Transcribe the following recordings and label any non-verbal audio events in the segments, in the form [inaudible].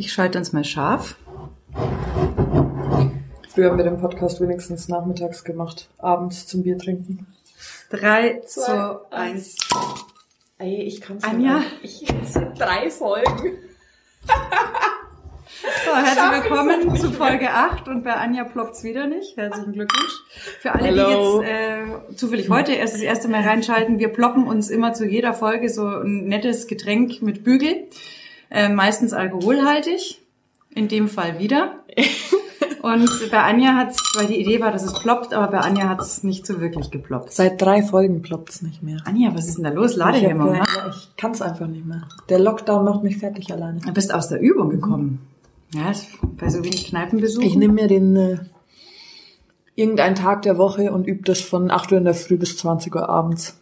ich schalte uns mal scharf. Früher haben wir den Podcast wenigstens nachmittags gemacht, abends zum Bier trinken. Drei, zwei, eins. Ey, ich kann's Anja? nicht. Ich, es sind drei Folgen. [laughs] So, herzlich willkommen zu Folge 8 und bei Anja ploppt's wieder nicht. Herzlichen Glückwunsch. Für alle, Hallo. die jetzt äh, zufällig heute erst das erste Mal reinschalten, wir ploppen uns immer zu jeder Folge so ein nettes Getränk mit Bügel, äh, meistens alkoholhaltig, in dem Fall wieder. [laughs] Und bei Anja hat's, weil die Idee war, dass es ploppt, aber bei Anja hat's nicht so wirklich geploppt. Seit drei Folgen ploppt's nicht mehr. Anja, was ist denn da los? Ich, Ladehemmung, ne? hab, ja, ich kann's einfach nicht mehr. Der Lockdown macht mich fertig alleine. Du bist aus der Übung gekommen. Ja, bei so wenig Kneipenbesuchen. Ich nehme mir den äh, irgendeinen Tag der Woche und übe das von 8 Uhr in der Früh bis 20 Uhr abends.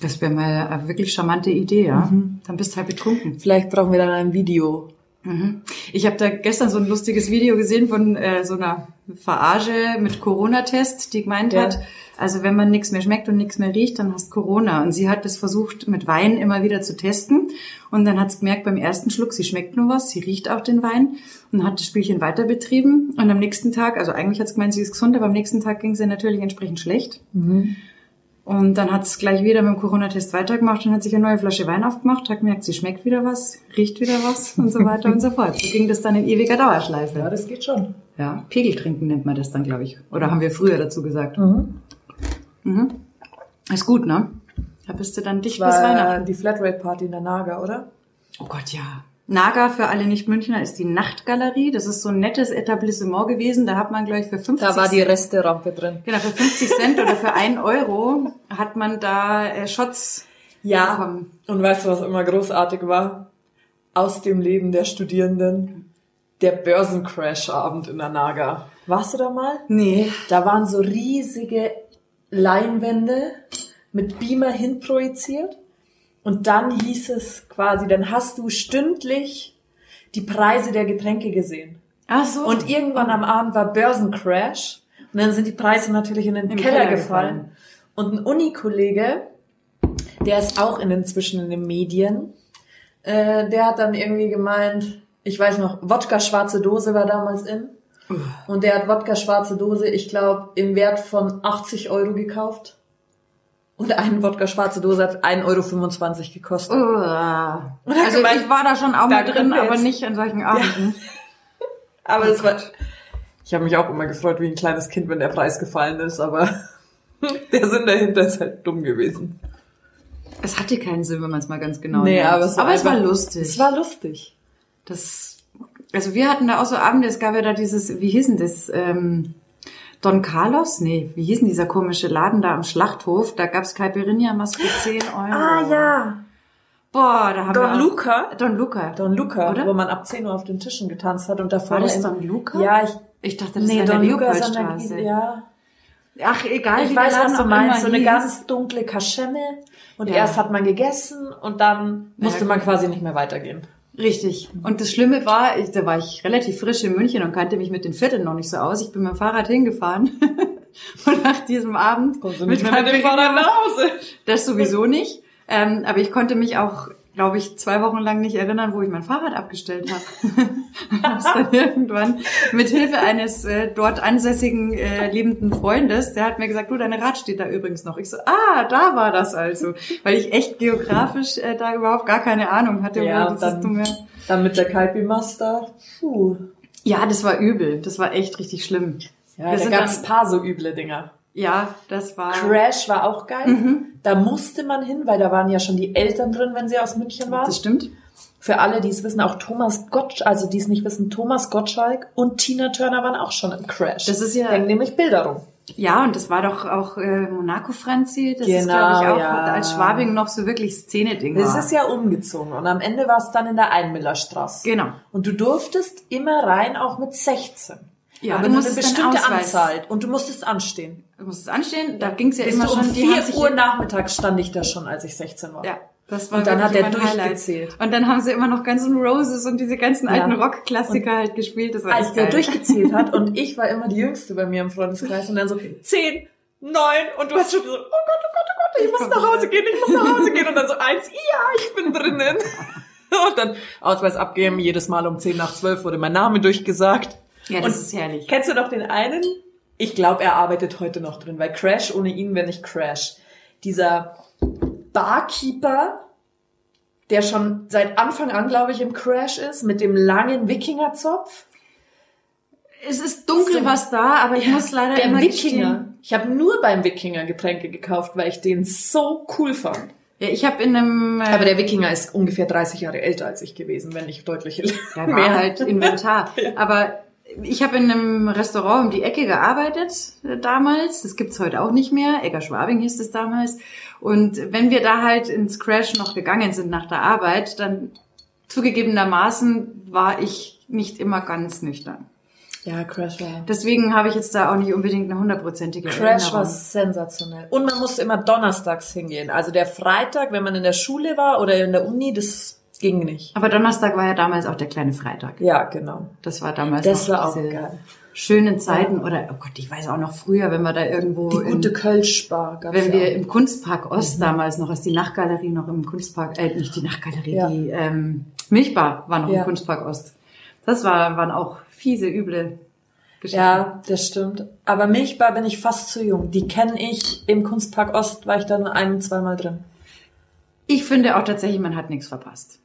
Das wäre mal eine wirklich charmante Idee, ja. Dann bist du halt betrunken. Vielleicht brauchen wir dann ein Video. Mhm. Ich habe da gestern so ein lustiges Video gesehen von äh, so einer Verarsche mit Corona-Test, die gemeint Ja. hat, also wenn man nichts mehr schmeckt und nichts mehr riecht, dann hast Corona. Und sie hat das versucht mit Wein immer wieder zu testen. Und dann hat sie gemerkt beim ersten Schluck, sie schmeckt nur was, sie riecht auch den Wein und hat das Spielchen weiter betrieben. Und am nächsten Tag, also eigentlich hat sie gemeint, sie ist gesund, aber am nächsten Tag ging sie natürlich entsprechend schlecht. Und dann hat es gleich wieder mit dem Corona-Test weitergemacht und hat sich eine neue Flasche Wein aufgemacht, hat gemerkt, sie schmeckt wieder was, riecht wieder was und so weiter und so fort. So ging das dann in ewiger Dauerschleife. Ja, das geht schon. Ja, Pegel trinken nennt man das dann, glaube ich. Oder haben wir früher dazu gesagt. Mhm. Mhm. Ist gut, ne? Da bist du dann dicht Das bis Weihnachten. die Flatrate-Party in der Naga, oder? Oh Gott, ja. Naga für alle Nicht-Münchner ist die Nachtgalerie. Das ist so ein nettes Etablissement gewesen. Da hat man, glaube ich, für 50 Da war die Resterampe drin. Genau, für 50 Cent oder für 1 Euro hat man da äh, Shots Ja. bekommen. Und weißt du, was immer großartig war? Aus dem Leben der Studierenden. Der Börsencrash-Abend in der Naga. Warst du da mal? Nee. Da waren so riesige Leinwände mit Beamer hinprojiziert. Und dann hieß es quasi, dann hast du stündlich die Preise der Getränke gesehen. Ach so. Und irgendwann am Abend war Börsencrash. Und dann sind die Preise natürlich in den Im Keller, Keller gefallen. gefallen. Und ein Unikollege, der ist auch in inzwischen in den Medien, äh, der hat dann irgendwie gemeint, ich weiß noch, Wodka schwarze Dose war damals in. Und der hat Wodka schwarze Dose, ich glaube, im Wert von 80 Euro gekauft. Und eine Wodka schwarze Dose hat 1,25 Euro gekostet. Hat Also gemeint, ich war da schon auch mal drin, aber nicht an solchen Abenden. Aber das war. Ich habe mich auch immer gefreut wie ein kleines Kind, wenn der Preis gefallen ist, aber [laughs] der Sinn dahinter ist halt dumm gewesen. Es hatte keinen Sinn, wenn man es mal ganz genau Nee, nimmt. aber es war aber es war einfach- lustig. Es war lustig. das, also wir hatten da auch so Abende, es gab ja da dieses, wie hieß denn das, ähm, Don Carlos? Nee, wie hieß denn dieser komische Laden da am Schlachthof? Da gab's Caipirinha-Mas für 10 Euro. Ah ja. Boah, da haben wir Don Luca. Don Luca. Don Luca, Oder? wo man ab 10 Uhr auf den Tischen getanzt hat und davor War das in- Don Luca? Ja, ich Ich dachte, das nee, Don der Luca der ja. Ach, egal, Ich wie weiß, was du meinst, so eine hieß. ganz dunkle Kaschemme und Ja. erst hat man gegessen und dann musste man quasi nicht mehr weitergehen. Richtig. Und das Schlimme war, ich, da war ich relativ frisch in München und kannte mich mit den Vierteln noch nicht so aus. Ich bin mit dem Fahrrad hingefahren. [laughs] und nach diesem Abend Kommst du mit dem Caipirinha- Fahrrad nach Hause? Das sowieso nicht. Ähm, aber ich konnte mich auch, glaube ich, zwei Wochen lang nicht erinnern, wo ich mein Fahrrad abgestellt habe. Hab's [laughs] dann irgendwann mit Hilfe eines äh, dort ansässigen äh, liebenden Freundes, der hat mir gesagt, du, deine Rad steht da übrigens noch. Ich so, ah, da war das also, weil ich echt geografisch äh, da überhaupt gar keine Ahnung hatte, Ja, dann- dumme. Dann mit der Kaipi Master. Puh. Ja, das war übel. Das war echt richtig schlimm. Ja, Wir da sind gab's dann- paar so üble Dinger. Ja, das war. Crash war auch geil. Da musste man hin, weil da waren ja schon die Eltern drin, wenn sie aus München waren. Das stimmt. Für alle, die es wissen, auch Thomas Gottschalk, also die es nicht wissen, Thomas Gottschalk und Tina Turner waren auch schon im Crash. Das ist ja- Hängen nämlich Bilder rum. Ja, und das war doch auch äh, Monaco Franzi. Das ist, Genau, glaube ich, auch ja. als Schwabing noch so wirklich Szene-Ding Das war. ist ja umgezogen und am Ende war es dann in der Einmillerstraße. Genau. Und du durftest immer rein, auch mit 16. Ja, aber du nur eine bestimmte Anzahl. Und du musstest anstehen. Du musstest anstehen, da ging's ja Bis immer um schon. haben 4 sich- Uhr nachmittags stand ich da schon, als ich 16 war. Ja, das war Und dann hat er Highlight. durchgezählt. Und dann haben sie immer noch Guns N' Roses und diese ganzen alten Ja. Rock-Klassiker halt gespielt. Das war Als der durchgezählt hat [laughs] und ich war immer die Jüngste bei mir im Freundeskreis und dann so 10, 9 und du hast schon so, oh Gott, oh Gott, oh Gott, ich muss nach Hause gehen, ich muss nach Hause gehen und dann so eins, ja, ich bin drinnen. [laughs] Und dann Ausweis abgeben, jedes Mal um 10 nach 12 wurde mein Name durchgesagt. Ja, das Und ist herrlich. Kennst du noch den einen? Ich glaube, er arbeitet heute noch drin, weil Crash, ohne ihn wäre nicht Crash. Dieser Barkeeper, der schon seit Anfang an, glaube ich, im Crash ist, mit dem langen Wikingerzopf. Es ist dunkel So. was da, aber ich muss leider Der immer Wikinger. gestehen- Ich habe nur beim Wikinger Getränke gekauft, weil ich den so cool fand. Ja, ich habe in einem äh, Aber der Wikinger ist ungefähr 30 Jahre älter als ich gewesen, wenn nicht deutlich Ja, mehr. halt Inventar. [laughs] Aber ich habe in einem Restaurant um die Ecke gearbeitet äh, damals. Das gibt's heute auch nicht mehr. Egger Schwabing hieß es damals. Und wenn wir da halt ins Crash noch gegangen sind nach der Arbeit, dann zugegebenermaßen war ich nicht immer ganz nüchtern. Ja, Crash war. Deswegen habe ich jetzt da auch nicht unbedingt eine hundertprozentige Crash war Erinnerung. sensationell. Und man musste immer donnerstags hingehen. Also der Freitag, wenn man in der Schule war oder in der Uni, das ging nicht. Aber Donnerstag war ja damals auch der kleine Freitag. Ja, genau. Das war damals Das war auch geil. schönen Zeiten. Oder, oh Gott, ich weiß auch noch früher, wenn wir da irgendwo... Die gute Kölschbar gab's Wenn ja wir auch. im Kunstpark Ost damals noch, als die Nachtgalerie noch im Kunstpark, äh, nicht die Nachtgalerie, Ja. die ähm, Milchbar war noch Ja. im Kunstpark Ost. Das war, waren auch fiese, üble Geschichten. Ja, das stimmt. Aber Milchbar bin ich fast zu jung. Die kenne ich im Kunstpark Ost, war ich dann ein, zweimal drin. Ich finde auch tatsächlich, man hat nichts verpasst.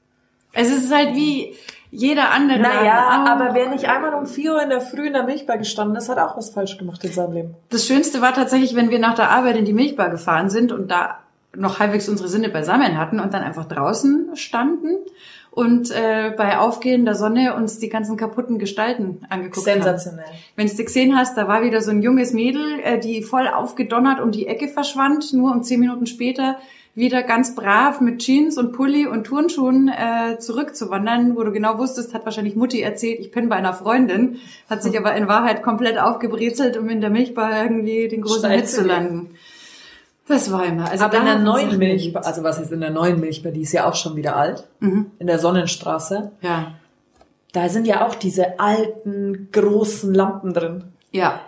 Es ist halt wie jeder andere. Naja, Laden auch. aber wer nicht einmal um 4 Uhr in der Früh in der Milchbar gestanden ist, hat auch was falsch gemacht in seinem Leben. Das Schönste war tatsächlich, wenn wir nach der Arbeit in die Milchbar gefahren sind und da noch halbwegs unsere Sinne beisammen hatten und dann einfach draußen standen und äh, bei aufgehender Sonne uns die ganzen kaputten Gestalten angeguckt haben. Sensationell. Wenn du gesehen hast, da war wieder so ein junges Mädel, äh, die voll aufgedonnert um die Ecke verschwand, nur um zehn Minuten später wieder ganz brav mit Jeans und Pulli und Turnschuhen äh, zurückzuwandern, wo du genau wusstest, hat wahrscheinlich Mutti erzählt, ich bin bei einer Freundin, hat sich [laughs] aber in Wahrheit komplett aufgebrezelt, um in der Milchbar irgendwie den großen Hit zu landen. Das war immer. Also Aber in der neuen Milchbar, also was ist in der neuen Milchbar, die ist ja auch schon wieder alt, Mhm. in der Sonnenstraße, Ja. da sind ja auch diese alten, großen Lampen drin. Ja.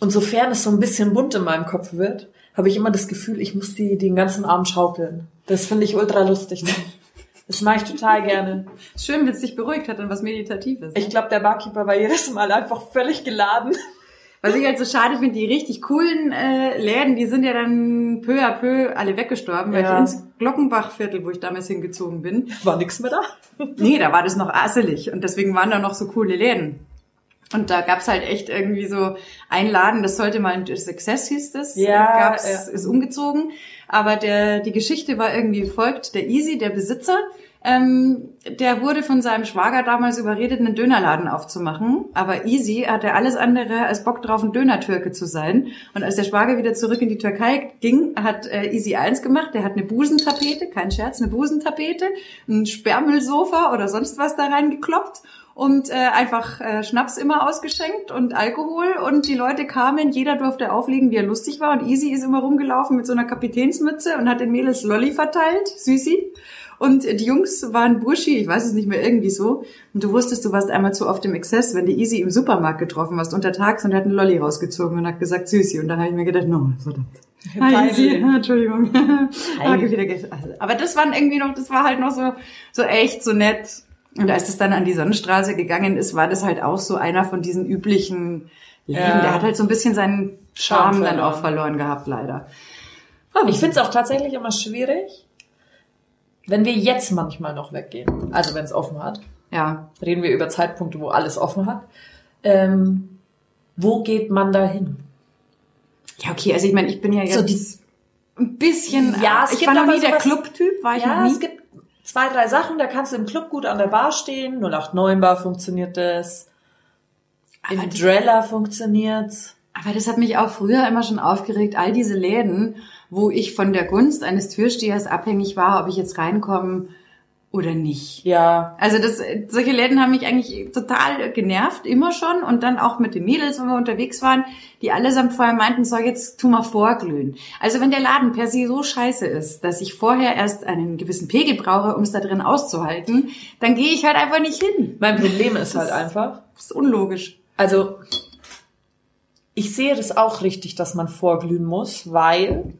Und sofern es so ein bisschen bunt in meinem Kopf wird, habe ich immer das Gefühl, ich muss die den ganzen Abend schaukeln. Das finde ich ultra lustig. [laughs] Das mache ich total gerne. Schön, wenn es dich beruhigt hat und was Meditatives. Ich glaube, der Barkeeper war jedes Mal einfach völlig geladen. Was ich halt so schade finde, die richtig coolen äh, Läden, die sind ja dann peu à peu alle weggestorben, weil Ja. ich ins Glockenbachviertel, wo ich damals hingezogen bin, War nix mehr da. [laughs] nee, da war das noch asselig und deswegen waren da noch so coole Läden. Und da gab's halt echt irgendwie so ein Laden, das sollte mal ein Success hieß das, Ja, gab's, ja. ist umgezogen. Aber der, die Geschichte war irgendwie wie folgt. Der Easy, der Besitzer, ähm, der wurde von seinem Schwager damals überredet, einen Dönerladen aufzumachen. Aber Easy hatte alles andere als Bock drauf, ein Dönertürke zu sein. Und als der Schwager wieder zurück in die Türkei ging, hat äh, Easy eins gemacht. Der hat eine Busentapete, kein Scherz, eine Busentapete, ein Sperrmüllsofa oder sonst was da reingekloppt und äh, einfach äh, Schnaps immer ausgeschenkt und Alkohol und die Leute kamen, jeder durfte auflegen, wie er lustig war und Easy ist immer rumgelaufen mit so einer Kapitänsmütze und hat den Mädels Lolli verteilt, Süßi. Und die Jungs waren Burschi, ich weiß es nicht mehr, irgendwie so. Und du wusstest, du warst einmal zu oft im Exzess, wenn du Easy im Supermarkt getroffen hast, untertags und er hat einen Lolli rausgezogen und hat gesagt Süßi. Und dann habe ich mir gedacht, no, verdammt. Hi, Easy. Entschuldigung. Also, [laughs] Aber das waren irgendwie noch, das war halt noch so, so echt, so nett. Und als es dann an die Sonnenstraße gegangen ist, war das halt auch so einer von diesen üblichen Läden. Ja. Der hat halt so ein bisschen seinen Charme dann auch verloren gehabt, leider. Ich finde es auch tatsächlich immer schwierig, wenn wir jetzt manchmal noch weggehen. Also wenn es offen hat. Ja, Reden wir über Zeitpunkte, wo alles offen hat. Ähm, wo geht man da hin? Ja, okay, also ich meine, ich bin ja jetzt So die- ein bisschen, Ja, ich war noch nie der Clubtyp, war ich ja, noch nie. es gibt zwei, drei Sachen, da kannst du im Club gut an der Bar stehen. 089 Bar funktioniert das. Aber Im Dreller funktioniert's. Aber das hat mich auch früher immer schon aufgeregt, all diese Läden, wo ich von der Gunst eines Türstehers abhängig war, ob ich jetzt reinkomme oder nicht. Ja. Also das, solche Läden haben mich eigentlich total genervt, immer schon. Und dann auch mit den Mädels, wenn wir unterwegs waren, die allesamt vorher meinten, so jetzt tu mal vorglühen. Also wenn der Laden per se so scheiße ist, dass ich vorher erst einen gewissen Pegel brauche, um es da drin auszuhalten, dann gehe ich halt einfach nicht hin. Mein Problem ist halt einfach, Das ist unlogisch. also ich sehe das auch richtig, dass man vorglühen muss, weil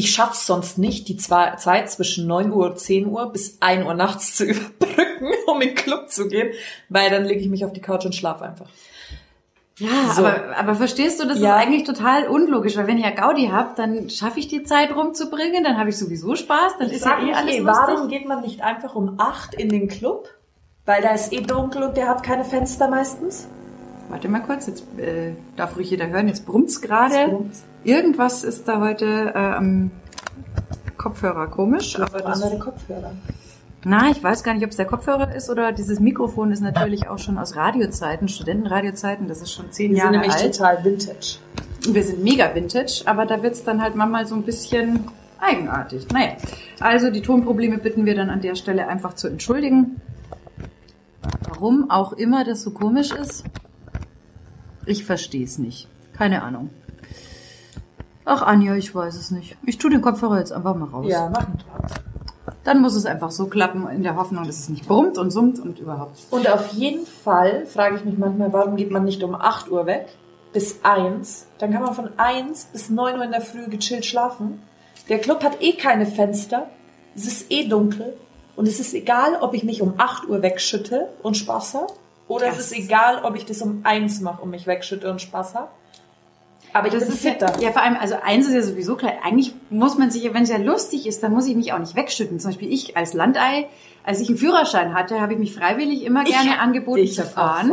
ich schaff's sonst nicht, die Zeit zwischen 9 Uhr und 10 Uhr bis 1 Uhr nachts zu [laughs] überbrücken, um in den Club zu gehen, weil dann lege ich mich auf die Couch und schlafe einfach. Ja, So. aber, aber verstehst du, das Ja. ist eigentlich total unlogisch, weil wenn ich ja Gaudi hab, dann schaffe ich die Zeit rumzubringen, dann habe ich sowieso Spaß, dann ist ja eh alles eh, lustig. warum geht man nicht einfach um 8 in den Club? Weil da ist eh dunkel und der hat keine Fenster meistens. Warte mal kurz, jetzt äh, darf ruhig jeder hören, jetzt brummt's gerade. Jetzt brummt's. Irgendwas ist da heute äh, am Kopfhörer komisch. Aber Aber das, andere Kopfhörer. na, ich weiß gar nicht, ob es der Kopfhörer ist oder dieses Mikrofon ist natürlich auch schon aus Radiozeiten, Studentenradiozeiten, das ist schon zehn Die sind Jahre nämlich alt. total vintage. Wir sind mega vintage, aber da wird's dann halt manchmal so ein bisschen eigenartig. Naja, also die Tonprobleme bitten wir dann an der Stelle einfach zu entschuldigen. Warum auch immer das so komisch ist, ich verstehe es nicht. Keine Ahnung. Ach Anja, ich weiß es nicht. Ich tue den Kopfhörer jetzt einfach mal raus. Ja, machen wir. Dann muss es einfach so klappen, in der Hoffnung, dass es nicht brummt und summt und überhaupt. Und auf jeden Fall frage ich mich manchmal, warum geht man nicht um 8 Uhr weg bis 1? Dann kann man von 1 bis 9 Uhr in der Früh gechillt schlafen. Der Club hat eh keine Fenster. Es ist eh dunkel. Und es ist egal, ob ich mich um 8 Uhr wegschütte und Spaß habe. Oder Ja. es ist egal, ob ich das um 1 mache und mich wegschütte und Spaß habe. Aber ich Das bin ist ja, fitter. ja, vor allem, also eins ist ja sowieso klar. Eigentlich muss man sich, wenn es ja lustig ist, dann muss ich mich auch nicht wegschütten. Zum Beispiel ich als Landei, als ich einen Führerschein hatte, habe ich mich freiwillig immer gerne angeboten ich zu fahren.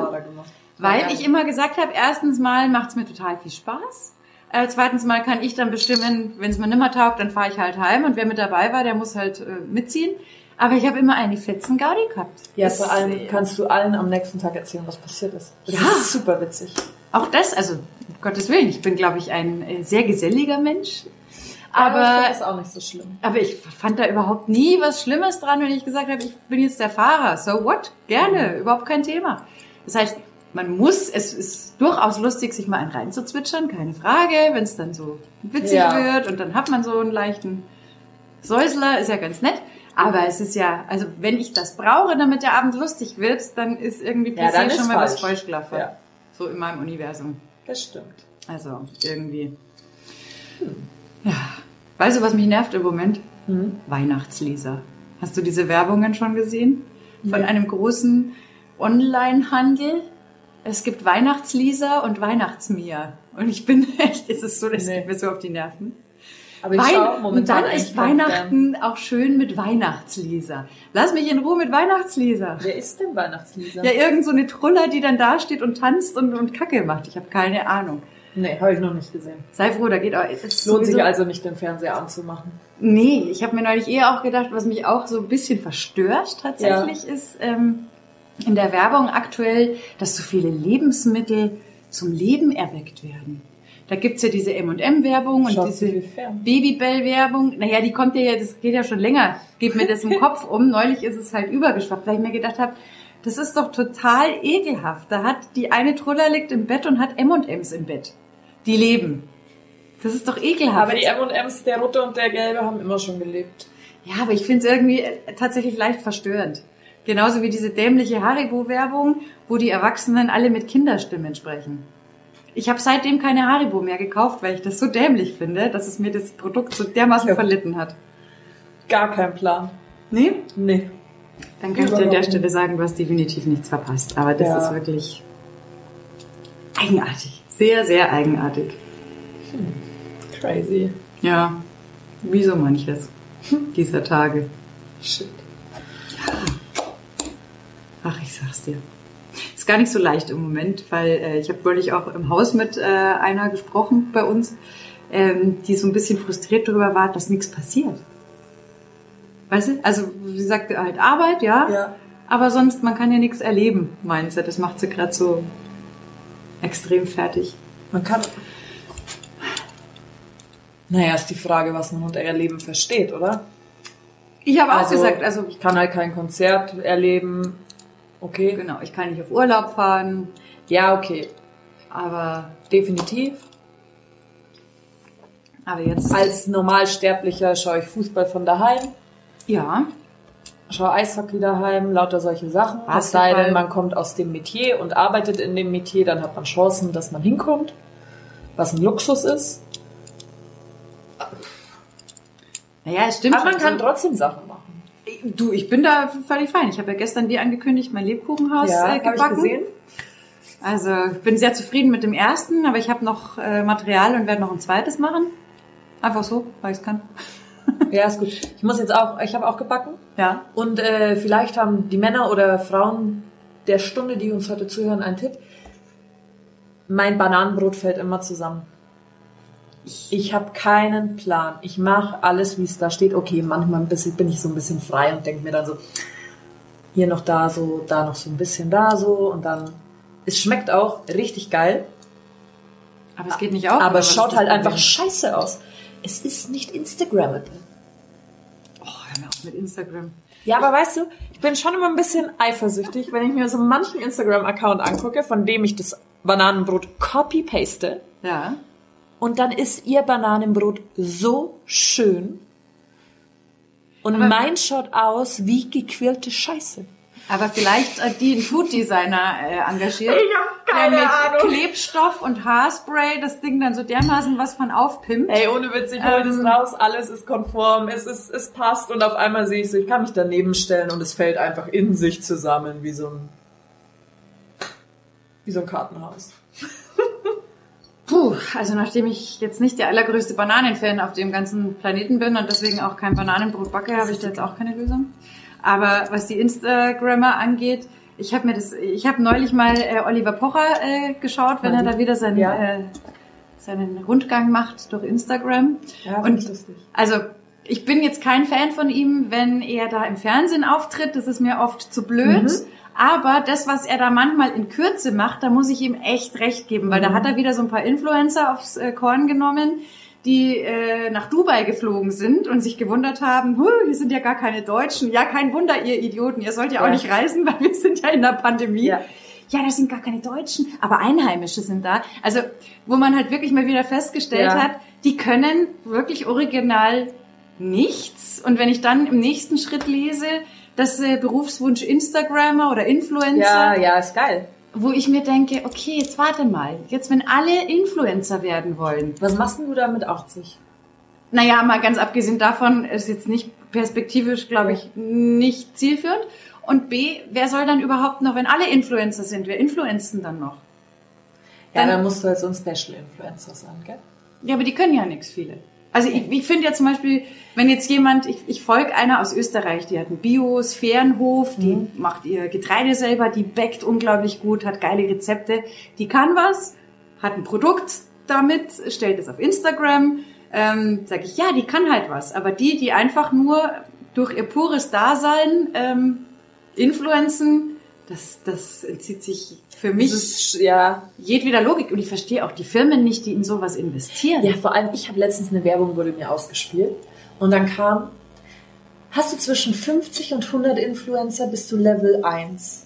Weil Ja. ich immer gesagt habe, erstens mal macht es mir total viel Spaß. Äh, zweitens mal kann ich dann bestimmen, wenn es mir nimmer taugt, dann fahre ich halt heim und wer mit dabei war, der muss halt äh, mitziehen. Aber ich habe immer eine fetzen Gaudi gehabt. Ja, Das, vor allem kannst du allen am nächsten Tag erzählen, was passiert ist. Das Ja. ist super witzig. Auch das, also um Gottes Willen, ich bin, glaube ich, ein äh, sehr geselliger Mensch. Aber ich finde das auch nicht so schlimm. aber ich fand da überhaupt nie was Schlimmes dran, wenn ich gesagt habe, ich bin jetzt der Fahrer. So what? Gerne, überhaupt kein Thema. Das heißt, man muss, es ist durchaus lustig, sich mal einen reinzuzwitschern, keine Frage, wenn es dann so witzig Ja. wird und dann hat man so einen leichten Säusler, ist ja ganz nett. Aber es ist ja, also wenn ich das brauche, damit der Abend lustig wird, dann ist irgendwie Ja, PC ist schon mal was falsch. falsch gelaufen. Ja. So in meinem Universum. Das stimmt. Also irgendwie. Ja. Weißt du, was mich nervt im Moment? Mhm. Weihnachtsleser. Hast du diese Werbungen schon gesehen? Von Nee. einem großen Online-Handel. Es gibt Weihnachtsleser und Weihnachtsmia. Und ich bin [laughs] echt, es ist so, das Nee. geht mir so auf die Nerven. Aber ich Wein schaue und momentan dann ist keinen Weihnachten auch schön mit Weihnachtsleser. Lass mich in Ruhe mit Weihnachtsleser. Wer ist denn Weihnachtslieder? Ja, irgend so eine Truller, die dann da steht und tanzt und, und Kacke macht. Ich habe keine Ahnung. Nee, habe ich noch nicht gesehen. Sei froh, da geht auch. es Lohnt sich also nicht, den Fernseher anzumachen. Nee, ich habe mir neulich eher auch gedacht, was mich auch so ein bisschen verstört tatsächlich ist ähm, in der Werbung aktuell, dass so viele Lebensmittel zum Leben erweckt werden. Da gibt's ja diese M&M-Werbung und diese? Babybell-Werbung. Naja, die kommt ja, das geht ja schon länger. Geht mir das im [laughs] Kopf um. Neulich ist es halt übergeschwappt, weil ich mir gedacht habe, das ist doch total ekelhaft. Da hat die eine Truller liegt im Bett und hat M&Ms im Bett. Die leben. Das ist doch ekelhaft. Aber die M&M's, der rote und der gelbe, haben immer schon gelebt. Ja, aber ich finde es irgendwie äh, tatsächlich leicht verstörend. Genauso wie diese dämliche Haribo-Werbung, wo die Erwachsenen alle mit Kinderstimmen sprechen. Ich habe seitdem keine Haribo mehr gekauft, weil ich das so dämlich finde, dass es mir das Produkt so dermaßen Ja. verlitten hat. Gar kein Plan. Nee? Nee. Dann kann ich dir an der Stelle sagen, du hast definitiv nichts verpasst. Aber das Ja. ist wirklich eigenartig. Sehr, sehr eigenartig. Crazy. Ja, wie so manches dieser Tage. Shit. Ach, ich sag's dir. Ist gar nicht so leicht im Moment, weil äh, ich habe neulich auch im Haus mit äh, einer gesprochen bei uns, ähm, die so ein bisschen frustriert darüber war, dass nichts passiert. Weißt du? Also sie sagte halt Arbeit, ja, Ja. aber sonst man kann ja nichts erleben, meint sie. Das macht sie gerade so extrem fertig. Man kann. Naja, ist die Frage, was man unter Erleben versteht, oder? Ich habe auch gesagt, also ich kann halt kein Konzert erleben. Okay. genau, ich kann nicht auf Urlaub fahren, Ja, okay. aber Definitiv. aber jetzt Als Normalsterblicher schaue ich Fußball von daheim, ja, schaue Eishockey daheim, lauter solche Sachen. Es sei denn, man kommt aus dem Metier und arbeitet in dem Metier, dann hat man Chancen, dass man hinkommt, was ein Luxus ist. Naja, es stimmt. Aber man kann trotzdem Sachen machen. Du, ich bin da völlig fein. Ich habe ja gestern, wie angekündigt, mein Lebkuchenhaus äh, hab gebacken. Also ich bin sehr zufrieden mit dem ersten, aber ich habe noch äh, Material und werde noch ein zweites machen. Einfach so, weil ich es kann. [laughs] Ja, ist gut. Ich muss jetzt auch, ich habe auch gebacken. Ja. Und äh, vielleicht haben die Männer oder Frauen der Stunde, die uns heute zuhören, einen Tipp. Mein Bananenbrot fällt immer zusammen. Ich habe keinen Plan. Ich mache alles, wie es da steht. Okay, manchmal bin ich so ein bisschen frei und denke mir dann so, hier noch da so, da noch so ein bisschen da so und dann. Es schmeckt auch richtig geil, Aber es geht nicht auf. aber es schaut halt Problem? einfach scheiße aus. Es ist nicht Instagrammable. Oh, hör mir auf mit Instagram. Ja, aber weißt du, ich bin schon immer ein bisschen eifersüchtig, wenn ich mir so manchen Instagram-Account angucke, von dem ich das Bananenbrot copy-paste. Ja. Und dann ist ihr Bananenbrot so schön. Und Aber- mein schaut aus wie gequirlte Scheiße. Aber vielleicht äh, die einen Food-Designer äh, engagiert. Ich hab keine der mit Ahnung. Klebstoff und Haarspray das Ding dann so dermaßen was von aufpimpt. Ey, ohne Witz, ich hol das Ähm. raus, alles ist konform, es ist, es passt und auf einmal sehe ich so, ich kann mich daneben stellen und es fällt einfach in sich zusammen wie so ein, wie so ein Kartenhaus. Puh, also nachdem ich jetzt nicht der allergrößte Bananenfan auf dem ganzen Planeten bin und deswegen auch kein Bananenbrot backe, habe ich da jetzt auch keine Lösung. Aber was die Instagrammer angeht, ich habe mir das, ich habe neulich mal äh, Oliver Pocher äh, geschaut, wenn er da wieder seinen, Ja. äh, seinen Rundgang macht durch Instagram. Ja, und lustig. also ich bin jetzt kein Fan von ihm, wenn er da im Fernsehen auftritt. Das ist mir oft zu blöd. Mhm. Aber das, was er da manchmal in Kürze macht, da muss ich ihm echt recht geben, weil da Mhm. hat er wieder so ein paar Influencer aufs äh, Korn genommen, die äh, nach Dubai geflogen sind und sich gewundert haben, huh, hier sind ja gar keine Deutschen. Ja, kein Wunder, ihr Idioten, ihr sollt ja, auch Ja. nicht reisen, [laughs] weil wir sind ja in der Pandemie. Ja. Ja, das sind gar keine Deutschen, aber Einheimische sind da. Also, wo man halt wirklich mal wieder festgestellt Ja. hat, die können wirklich original nichts. Und wenn ich dann im nächsten Schritt lese, dass äh, Berufswunsch Instagrammer oder Influencer, Ja, ja, ist geil. wo ich mir denke, okay, jetzt warte mal, jetzt wenn alle Influencer werden wollen, Was machst du da mit 80? naja, mal ganz abgesehen davon ist jetzt nicht perspektivisch, glaube ich, nicht zielführend. Und B, wer soll dann überhaupt noch, wenn alle Influencer sind, wer influenzen dann noch? Ja, Dann- dann musst du halt so ein Special Influencer sein, gell? Ja, aber die können ja nichts, viele. Also ich, ich finde ja zum Beispiel, wenn jetzt jemand, ich, ich folge einer aus Österreich, die hat einen Biosphärenhof, die macht ihr Getreide selber, die backt unglaublich gut, hat geile Rezepte, die kann was, hat ein Produkt damit, stellt es auf Instagram, ähm, sage ich, ja, die kann halt was. Aber die, die einfach nur durch ihr pures Dasein ähm, influenzen, das, das entzieht sich für mich Das ist, ja, jedweder Logik. Und ich verstehe auch die Firmen nicht, die in sowas investieren. Ja, vor allem, ich habe letztens eine Werbung, wurde mir ausgespielt. Und dann kam, hast du zwischen 50 und 100 Influencer, bist du Level 1.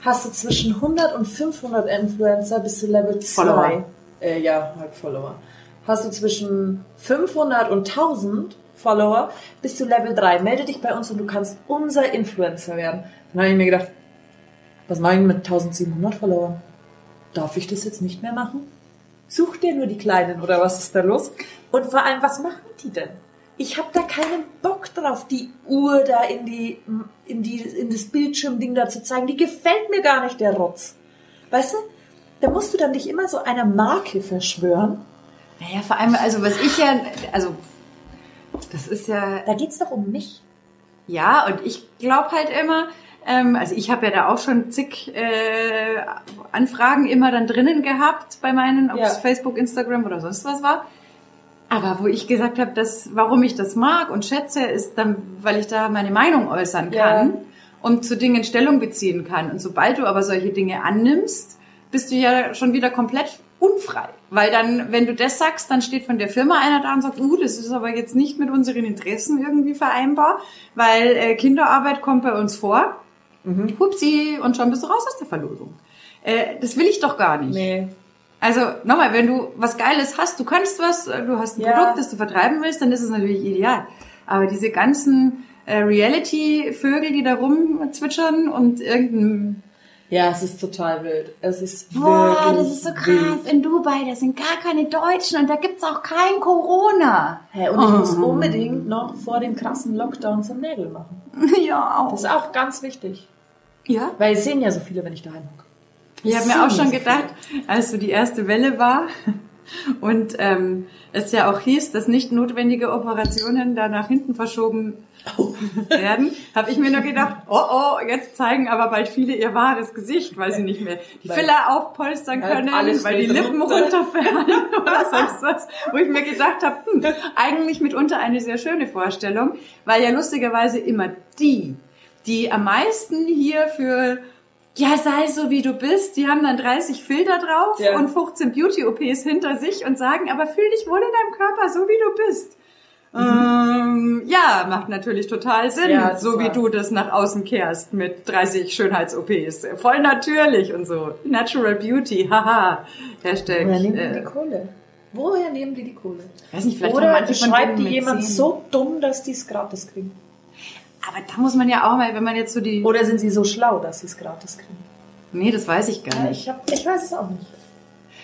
Hast du zwischen 100 und 500 Influencer, bist du Level 2. Follower. Äh, ja, halt Follower. Hast du zwischen 500 und 1000 Follower, bist du Level 3. Melde dich bei uns und du kannst unser Influencer werden. Dann habe ich mir gedacht, was mache ich mit 1700 Followern? Darf ich das jetzt nicht mehr machen? Such dir nur die Kleinen oder was ist da los? Und vor allem, was machen die denn? Ich habe da keinen Bock drauf, die Uhr da in die, in die, in das Bildschirmding da zu zeigen. Die gefällt mir gar nicht, der Rotz. Weißt du? Da musst du dann dich immer so einer Marke verschwören. Naja, vor allem, also was ich ja, also das ist ja, Da geht's doch um mich. ja, und ich glaube halt immer, ähm, also ich habe ja da auch schon zig äh, Anfragen immer dann drinnen gehabt bei meinen, ob Ja. es Facebook, Instagram oder sonst was war. Aber wo ich gesagt habe, dass, warum ich das mag und schätze, ist dann, weil ich da meine Meinung äußern Ja. kann und zu Dingen Stellung beziehen kann. Und sobald du aber solche Dinge annimmst, bist du ja schon wieder komplett unfrei. Weil dann, wenn du das sagst, dann steht von der Firma einer da und sagt, uh, das ist aber jetzt nicht mit unseren Interessen irgendwie vereinbar, weil äh, Kinderarbeit kommt bei uns vor. Mhm. Hupsi, und schon bist du raus aus der Verlosung. Äh, das will ich doch gar nicht. Nee. Also nochmal, wenn du was Geiles hast, du kannst was, äh, du hast ein Ja. Produkt, das du vertreiben willst, dann ist es natürlich ideal. Aber diese ganzen äh, Reality-Vögel, die da rumzwitschern und irgendein Ja, es ist total wild. Es ist Boah, wirklich das ist so krass. wild. In Dubai, da sind gar keine Deutschen und da gibt's auch kein Corona. Hä, und ich muss unbedingt noch vor dem krassen Lockdown zum Nägel machen. [laughs] Ja, auch. Das ist auch ganz wichtig. Ja? Weil es sehen ja so viele, wenn ich daheim hocke. Ich habe mir auch schon so gedacht, als so die erste Welle war und ähm, es ja auch hieß, dass nicht notwendige Operationen da nach hinten verschoben [laughs] werden, habe ich mir nur gedacht, oh oh, jetzt zeigen aber bald viele ihr wahres Gesicht, weil sie nicht mehr die Filler aufpolstern Weil können, alles weil die Lippen runter. runterfallen [laughs] oder sonst was. Wo ich mir gedacht habe, hm, eigentlich mitunter eine sehr schöne Vorstellung, weil ja lustigerweise immer die, die am meisten hier für ja, sei so wie du bist. Die haben dann 30 Filter drauf Ja. und 15 Beauty-OPs hinter sich und sagen, aber fühl dich wohl in deinem Körper, so wie du bist. Ähm, ja, macht natürlich total Sinn, Ja, so wie du das nach außen kehrst mit 30 Schönheits-OPs. Voll natürlich und so. Natural Beauty, haha. Hashtag. Woher nehmen die äh, die Kohle? Woher nehmen die die Kohle? weiß nicht, vielleicht Oder manche von schreibt die jemand so dumm, dass die es gratis kriegen? Aber da muss man ja auch mal, wenn man jetzt so die... Oder sind sie so schlau, dass sie es gratis kriegen? Nee, das weiß ich gar Ja, nicht. ich, hab, ich weiß es auch nicht.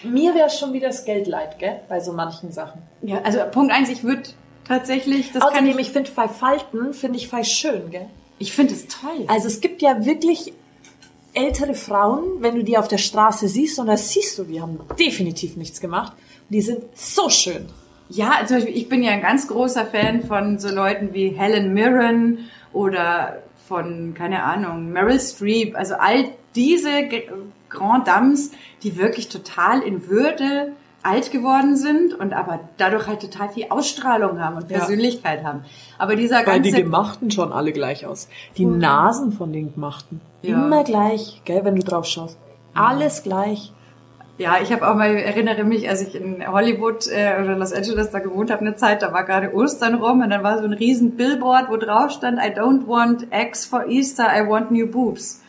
Mir wäre schon wieder das Geld leid, gell? Bei so manchen Sachen. Ja, also Punkt eins, ich würde tatsächlich... Das kann Außerdem, ich, ich finde bei Falten, finde ich bei schön, gell? ich finde es toll. Also es gibt ja wirklich ältere Frauen, wenn du die auf der Straße siehst, und da siehst du, die haben definitiv nichts gemacht. Die sind so schön. Ja, zum Beispiel, ich bin ja ein ganz großer Fan von so Leuten wie Helen Mirren oder von, keine Ahnung, Meryl Streep. Also all diese Grand Dames, die wirklich total in Würde alt geworden sind und aber dadurch halt total viel Ausstrahlung haben und Ja. Persönlichkeit haben. Aber dieser Weil die ganze... Gemachten schon alle gleich aus. Die Nasen von den Gemachten. Ja. Immer gleich, gell, wenn du drauf schaust. Alles gleich. Ja, ich habe auch mal, erinnere mich, als ich in Hollywood äh, oder Los Angeles da gewohnt habe, eine Zeit, da war gerade Ostern rum und dann war so ein riesen Billboard, wo drauf stand, I don't want eggs for Easter, I want new boobs.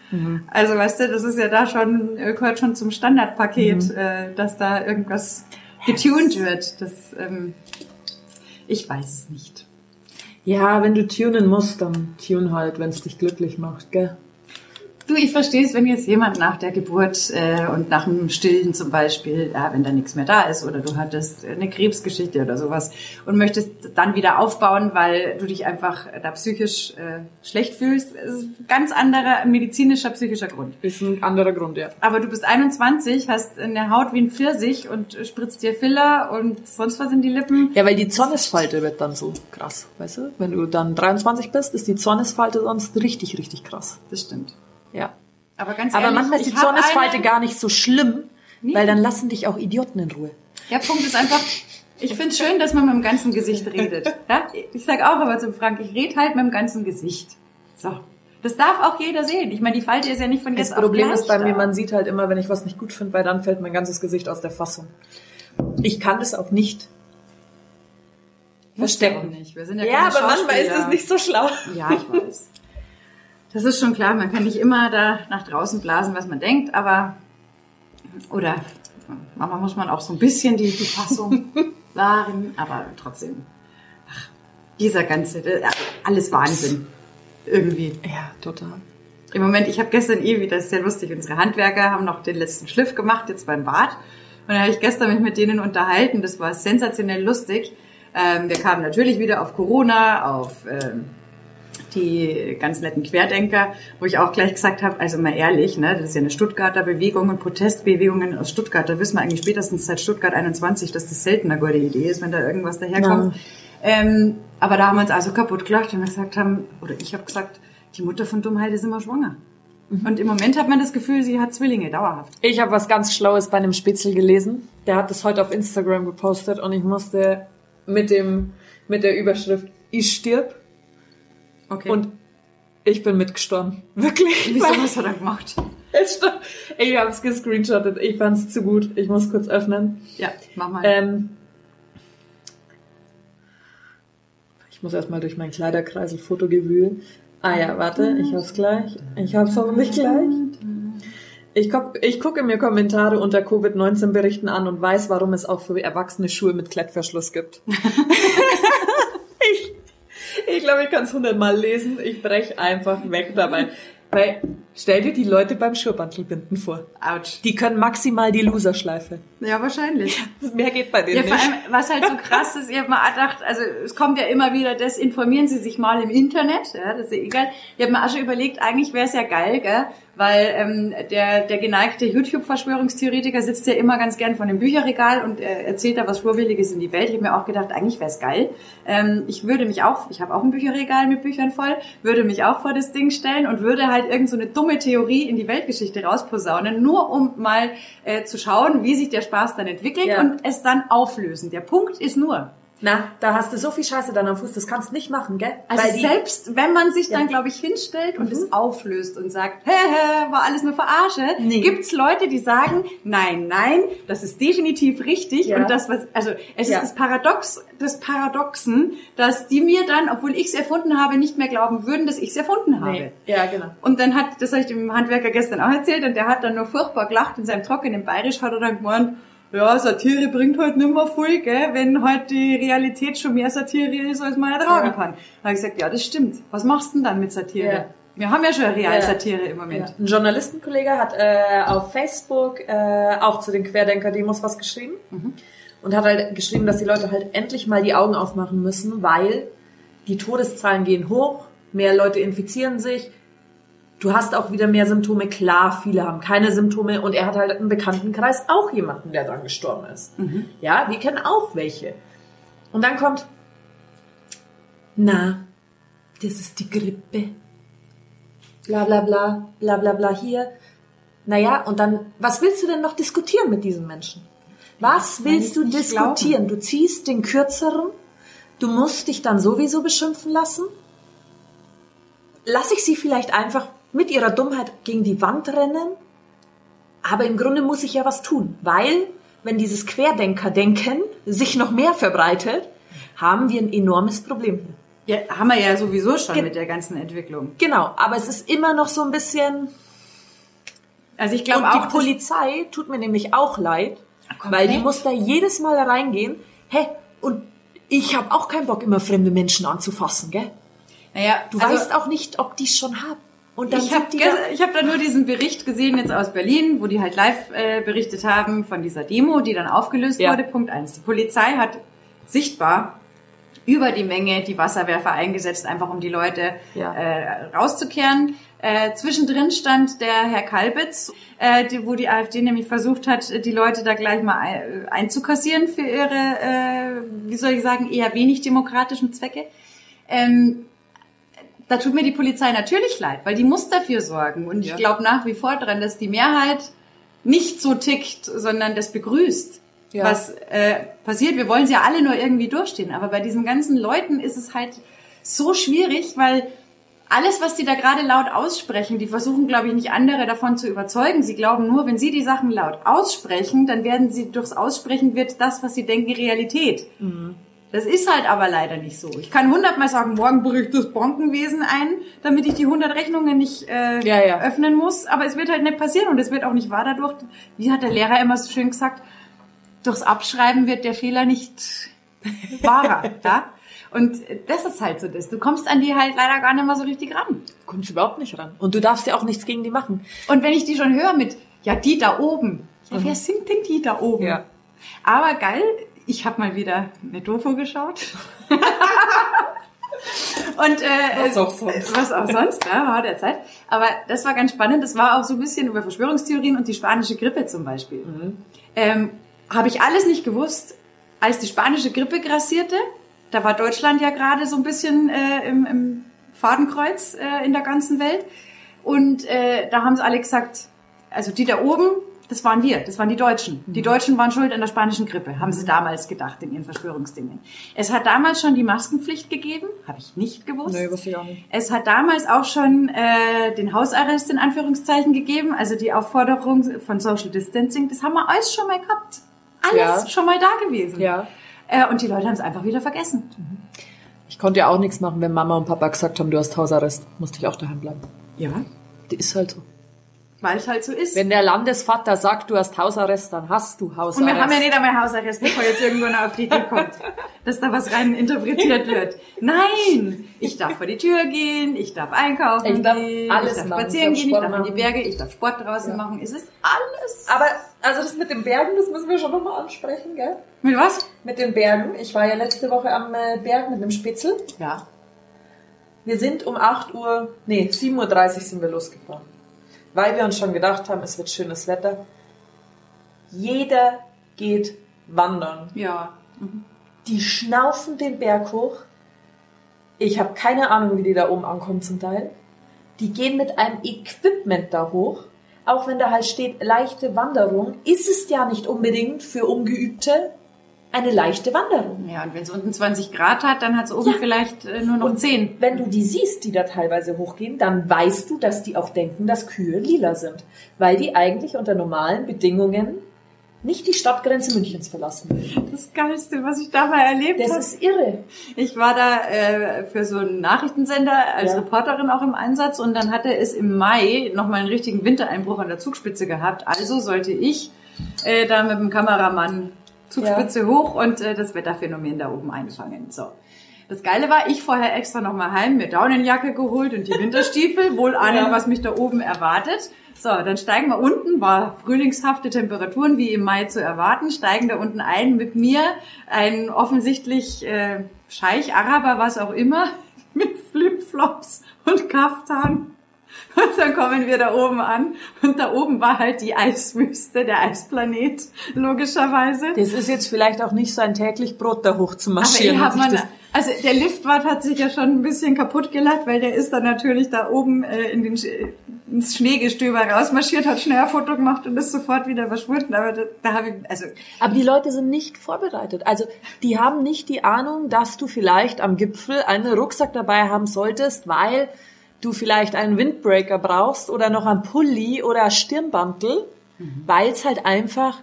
Also weißt du, das ist ja da schon, gehört schon zum Standardpaket, äh, dass da irgendwas getuned wird. Das, ähm, ich weiß es nicht. Ja, wenn du tunen musst, dann tune halt, wenn es dich glücklich macht, gell? Du, ich verstehe es, wenn jetzt jemand nach der Geburt äh, und nach dem Stillen zum Beispiel, ja, wenn da nichts mehr da ist oder du hattest eine Krebsgeschichte oder sowas und möchtest dann wieder aufbauen, weil du dich einfach da psychisch äh, schlecht fühlst, das ist ein ganz anderer medizinischer, psychischer Grund. Ist ein anderer Grund, ja. Aber du bist 21, hast eine Haut wie ein Pfirsich und spritzt dir Filler und sonst was in die Lippen. Ja, weil die Zornesfalte wird dann so krass, weißt du? Wenn du dann 23 bist, ist die Zornesfalte sonst richtig, richtig krass. Das stimmt. Ja. Aber ganz Aber ehrlich, manchmal ist die Zornesfalte gar nicht so schlimm, Nee. weil dann lassen dich auch Idioten in Ruhe. Der Punkt ist einfach, ich finde es schön, dass man mit dem ganzen Gesicht redet. Ja? Ich sage auch aber zum Frank, ich rede halt mit dem ganzen Gesicht. So. Das darf auch jeder sehen. Ich meine, die Falte ist ja nicht von Das jetzt auf Problem ist bei mir, da. man sieht halt immer, wenn ich was nicht gut finde, weil dann fällt mein ganzes Gesicht aus der Fassung. Ich kann das auch nicht du auch verstecken. nicht. Wir sind ja, keine Schauspieler. so schlau. Ja, ich weiß. Das ist schon klar, man kann nicht immer da nach draußen blasen, was man denkt, aber oder manchmal muss man auch so ein bisschen die, die Fassung [laughs] wahren, aber trotzdem. Ach, dieser ganze, äh, alles Wahnsinn. Irgendwie. Ja, total. Im Moment, ich habe gestern eh wieder, das ist sehr lustig, unsere Handwerker haben noch den letzten Schliff gemacht, jetzt beim Bad. Und dann habe ich gestern mich mit denen unterhalten, das war sensationell lustig. Ähm, wir kamen natürlich wieder auf Corona, auf ähm, die ganz netten Querdenker, wo ich auch gleich gesagt habe, also mal ehrlich, ne, das ist ja eine Stuttgarter Bewegung und Protestbewegungen aus Stuttgart. Da wissen wir eigentlich spätestens seit Stuttgart 21, dass das selten eine gute Idee ist, wenn da irgendwas daherkommt. Ähm, aber da haben wir uns also kaputt gelacht, wenn wir gesagt haben, oder ich habe gesagt, die Mutter von Dummheit ist immer schwanger. Und im Moment hat man das Gefühl, sie hat Zwillinge, dauerhaft. Ich habe was ganz Schlaues bei einem Spitzel gelesen. Der hat das heute auf Instagram gepostet und ich musste mit dem mit der Überschrift Ich stirb Okay. und ich bin mitgestorben. [laughs] Wirklich. wieso was hat er gemacht? Ich habe es gescreenshottet. Ich fand es zu gut. Ich muss kurz öffnen. Ja, mach mal. Ähm, ich muss erstmal durch meinen Kleiderkreisel Fotogewühl. Ah ja, warte, ich hab's gleich. Ich hab's hoffentlich gleich. Ich, guck, ich gucke mir Kommentare unter Covid-19-Berichten an und weiß, warum es auch für Erwachsene Schuhe mit Klettverschluss gibt. [laughs] [laughs] glaube, ich kann es hundertmal lesen. Ich brech einfach weg dabei. Weil, stell dir die Leute beim Schurbantelbinden vor. Autsch. Die können maximal die Loserschleife. Ja, wahrscheinlich. [laughs] Mehr geht bei denen Ja, vor nicht. allem, was halt so krass ist, ich habe mal gedacht, also es kommt ja immer wieder, das informieren Sie sich mal im Internet, ja, das ist ja egal. Ich habe mir auch schon überlegt, eigentlich wäre es ja geil, gell? Weil ähm, der, der geneigte YouTube-Verschwörungstheoretiker sitzt ja immer ganz gern vor dem Bücherregal und äh, erzählt da was Schwurwilliges in die Welt. Ich habe mir auch gedacht, eigentlich wäre es geil. Ähm, ich würde mich auch, ich habe auch ein Bücherregal mit Büchern voll, würde mich auch vor das Ding stellen und würde halt irgend so eine dumme Theorie in die Weltgeschichte rausposaunen, nur um mal äh, zu schauen, wie sich der Spaß dann entwickelt Ja. und es dann auflösen. Der Punkt ist nur, Na, da hast du so viel Scheiße dann am Fuß, das kannst du nicht machen, gell? also Weil selbst wenn man sich dann, Ja. glaube ich, hinstellt und es auflöst und sagt, hä, hä, war alles nur Verarsche, Nee. gibt's Leute, die sagen, nein, nein, das ist definitiv richtig Ja. und das was, also es Ja. ist das Paradox, das Paradoxen, dass die mir dann, obwohl ich es erfunden habe, nicht mehr glauben würden, dass ich es erfunden habe. nee. Ja, genau. Und dann hat, das habe ich dem Handwerker gestern auch erzählt, und der hat dann nur furchtbar gelacht in seinem trockenen Bayerisch, hat er dann gemeint, ja, Satire bringt halt nimmer viel, gell, wenn halt die Realität schon mehr Satire ist, als man ertragen Ja. kann. Da habe ich gesagt, ja, das stimmt. Was machst du denn dann mit Satire? Ja. Wir haben ja schon eine Ja. Realsatire im Moment. Ein Journalistenkollege hat äh, auf Facebook äh, auch zu den Querdenker-Demos was geschrieben und hat halt geschrieben, dass die Leute halt endlich mal die Augen aufmachen müssen, weil die Todeszahlen gehen hoch, mehr Leute infizieren sich, du hast auch wieder mehr Symptome. Klar, viele haben keine Symptome und er hat halt im Bekanntenkreis auch jemanden, der dran gestorben ist. Ja, wir kennen auch welche. Und dann kommt, na, das ist die Grippe bla bla bla, bla bla bla hier. Naja, und dann, was willst du denn noch diskutieren mit diesen Menschen? Was willst du diskutieren? Du ziehst den kürzeren, du musst dich dann sowieso beschimpfen lassen. Lass ich sie vielleicht einfach mit ihrer Dummheit gegen die Wand rennen? Aber im Grunde muss ich ja was tun, weil wenn dieses Querdenker-Denken sich noch mehr verbreitet, haben wir ein enormes Problem. Ja, haben wir ja sowieso schon Ge- mit der ganzen Entwicklung. Genau, aber es ist immer noch so ein bisschen Also ich glaube auch, die Polizei tut mir nämlich auch leid, Komplett. weil die muss da jedes Mal reingehen. Hä, und ich habe auch keinen Bock, immer fremde Menschen anzufassen, gell? naja, Du also, weißt auch nicht, ob die es schon haben. Und dann ich habe da, hab da nur diesen Bericht gesehen jetzt aus Berlin, wo die halt live äh, berichtet haben von dieser Demo, die dann aufgelöst Ja. wurde. Punkt eins. Die Polizei hat sichtbar über die Menge die Wasserwerfer eingesetzt, einfach um die Leute Ja. äh, rauszukehren. Äh, zwischendrin stand der Herr Kalbitz, äh, die, wo die AfD nämlich versucht hat, die Leute da gleich mal ein, einzukassieren für ihre, äh, wie soll ich sagen, eher wenig demokratischen Zwecke. Ähm, da tut mir die Polizei natürlich leid, weil die muss dafür sorgen. Und ich Ja. glaube nach wie vor dran, dass die Mehrheit nicht so tickt, sondern das begrüßt, Ja. was äh, passiert. Wir wollen sie ja alle nur irgendwie durchstehen. Aber bei diesen ganzen Leuten ist es halt so schwierig, weil alles, was die da gerade laut aussprechen, die versuchen, glaube ich, nicht andere davon zu überzeugen. Sie glauben nur, wenn sie die Sachen laut aussprechen, dann werden sie durchs Aussprechen wird das, was sie denken, Realität. Das ist halt aber leider nicht so. Ich kann hundertmal sagen, morgen bricht das Bankenwesen ein, damit ich die 100 Rechnungen nicht äh, Ja, ja. öffnen muss. Aber es wird halt nicht passieren und es wird auch nicht wahr dadurch. Wie hat der Lehrer immer so schön gesagt, durchs Abschreiben wird der Fehler nicht [laughs] wahrer. ja? Und das ist halt so das. Du kommst an die halt leider gar nicht mehr so richtig ran. kommst überhaupt nicht ran. Und du darfst ja auch nichts gegen die machen. Und wenn ich die schon höre mit, ja, die da oben. Ja, wer sind denn die da oben? Mhm. Ja. Aber geil, ich habe mal wieder eine Doku geschaut. [laughs] Und äh, Was auch sonst. Was auch sonst, ne? war der Zeit. Aber das war ganz spannend. Das war auch so ein bisschen über Verschwörungstheorien und die spanische Grippe zum Beispiel. Mhm. Ähm, habe ich alles nicht gewusst, als die spanische Grippe grassierte. Da war Deutschland ja gerade so ein bisschen äh, im, im Fadenkreuz äh, in der ganzen Welt. Und äh, da haben sie alle gesagt, also die da oben, das waren wir, das waren die Deutschen. Mhm. Die Deutschen waren schuld an der spanischen Grippe, haben sie damals gedacht in ihren Verschwörungsdingen. Es hat damals schon die Maskenpflicht gegeben, habe ich nicht gewusst. Nee, wusste ich auch nicht. Es hat damals auch schon äh, den Hausarrest in Anführungszeichen gegeben, also die Aufforderung von Social Distancing. Das haben wir alles schon mal gehabt. Alles Ja. schon mal da gewesen. Ja. Äh, und die Leute haben es einfach wieder vergessen. Ich konnte ja auch nichts machen, wenn Mama und Papa gesagt haben, du hast Hausarrest. Musste ich auch daheim bleiben. Ja. Die ist halt so. Weil es halt so ist. Wenn der Landesvater sagt, du hast Hausarrest, dann hast du Hausarrest. Und wir haben ja nicht einmal Hausarrest, bevor jetzt irgendwo noch auf die Idee kommt, dass da was rein interpretiert wird. Nein! Ich darf vor die Tür gehen, ich darf einkaufen Ich darf gehen, alles ich darf machen, spazieren ich gehen, darf ich darf in die Berge, ich darf Sport draußen machen. Es ist alles. Aber, also das mit den Bergen, das müssen wir schon nochmal ansprechen, gell? Mit was? Mit den Bergen. Ich war ja letzte Woche am äh, Berg mit einem Spitzel. Ja. Wir sind um 8 Uhr, nee, 7.30 Uhr sind wir losgefahren. Weil wir uns schon gedacht haben, es wird schönes Wetter. Jeder geht wandern. Ja. Die schnaufen den Berg hoch. Ich habe keine Ahnung, wie die da oben ankommen zum Teil. Die gehen mit einem Equipment da hoch. Auch wenn da halt steht leichte Wanderung, ist es ja nicht unbedingt für Ungeübte eine leichte Wanderung. Ja, und wenn es unten 20 Grad hat, dann hat es oben Ja. vielleicht äh, nur noch 10. Wenn du die siehst, die da teilweise hochgehen, dann weißt du, dass die auch denken, dass Kühe lila sind. Weil die eigentlich unter normalen Bedingungen nicht die Stadtgrenze Münchens verlassen. Das Geilste, was ich dabei erlebt Das habe. ist irre. Ich war da äh, für so einen Nachrichtensender als Ja. Reporterin auch im Einsatz und dann hatte es im Mai nochmal einen richtigen Wintereinbruch an der Zugspitze gehabt. Also sollte ich äh, da mit dem Kameramann Zugspitze hoch und äh, das Wetterphänomen da oben einfangen. So. Das Geile war, ich vorher extra nochmal heim, mir Daunenjacke geholt und die Winterstiefel, [laughs] wohl ahnend, Ja. was mich da oben erwartet. So, dann steigen wir unten, war frühlingshafte Temperaturen, wie im Mai zu erwarten, steigen da unten ein mit mir, ein offensichtlich äh, Scheich, Araber, was auch immer, [laughs] mit Flipflops und Kaftan. Und dann kommen wir da oben an und da oben war halt die Eiswüste, der Eisplanet, logischerweise. Das ist jetzt vielleicht auch nicht sein täglich Brot, da hoch zu Aber marschieren. sich man, also der Liftwart hat sich ja schon ein bisschen kaputt gelacht, weil der ist dann natürlich da oben äh, in den ins Schneegestöber rausmarschiert, hat schnell ein Foto gemacht und ist sofort wieder verschwunden. Aber da, da habe ich, also Aber die Leute sind nicht vorbereitet. Also die haben nicht die Ahnung, dass du vielleicht am Gipfel einen Rucksack dabei haben solltest, weil du vielleicht einen Windbreaker brauchst oder noch einen Pulli oder Stirnbantel, weil es halt einfach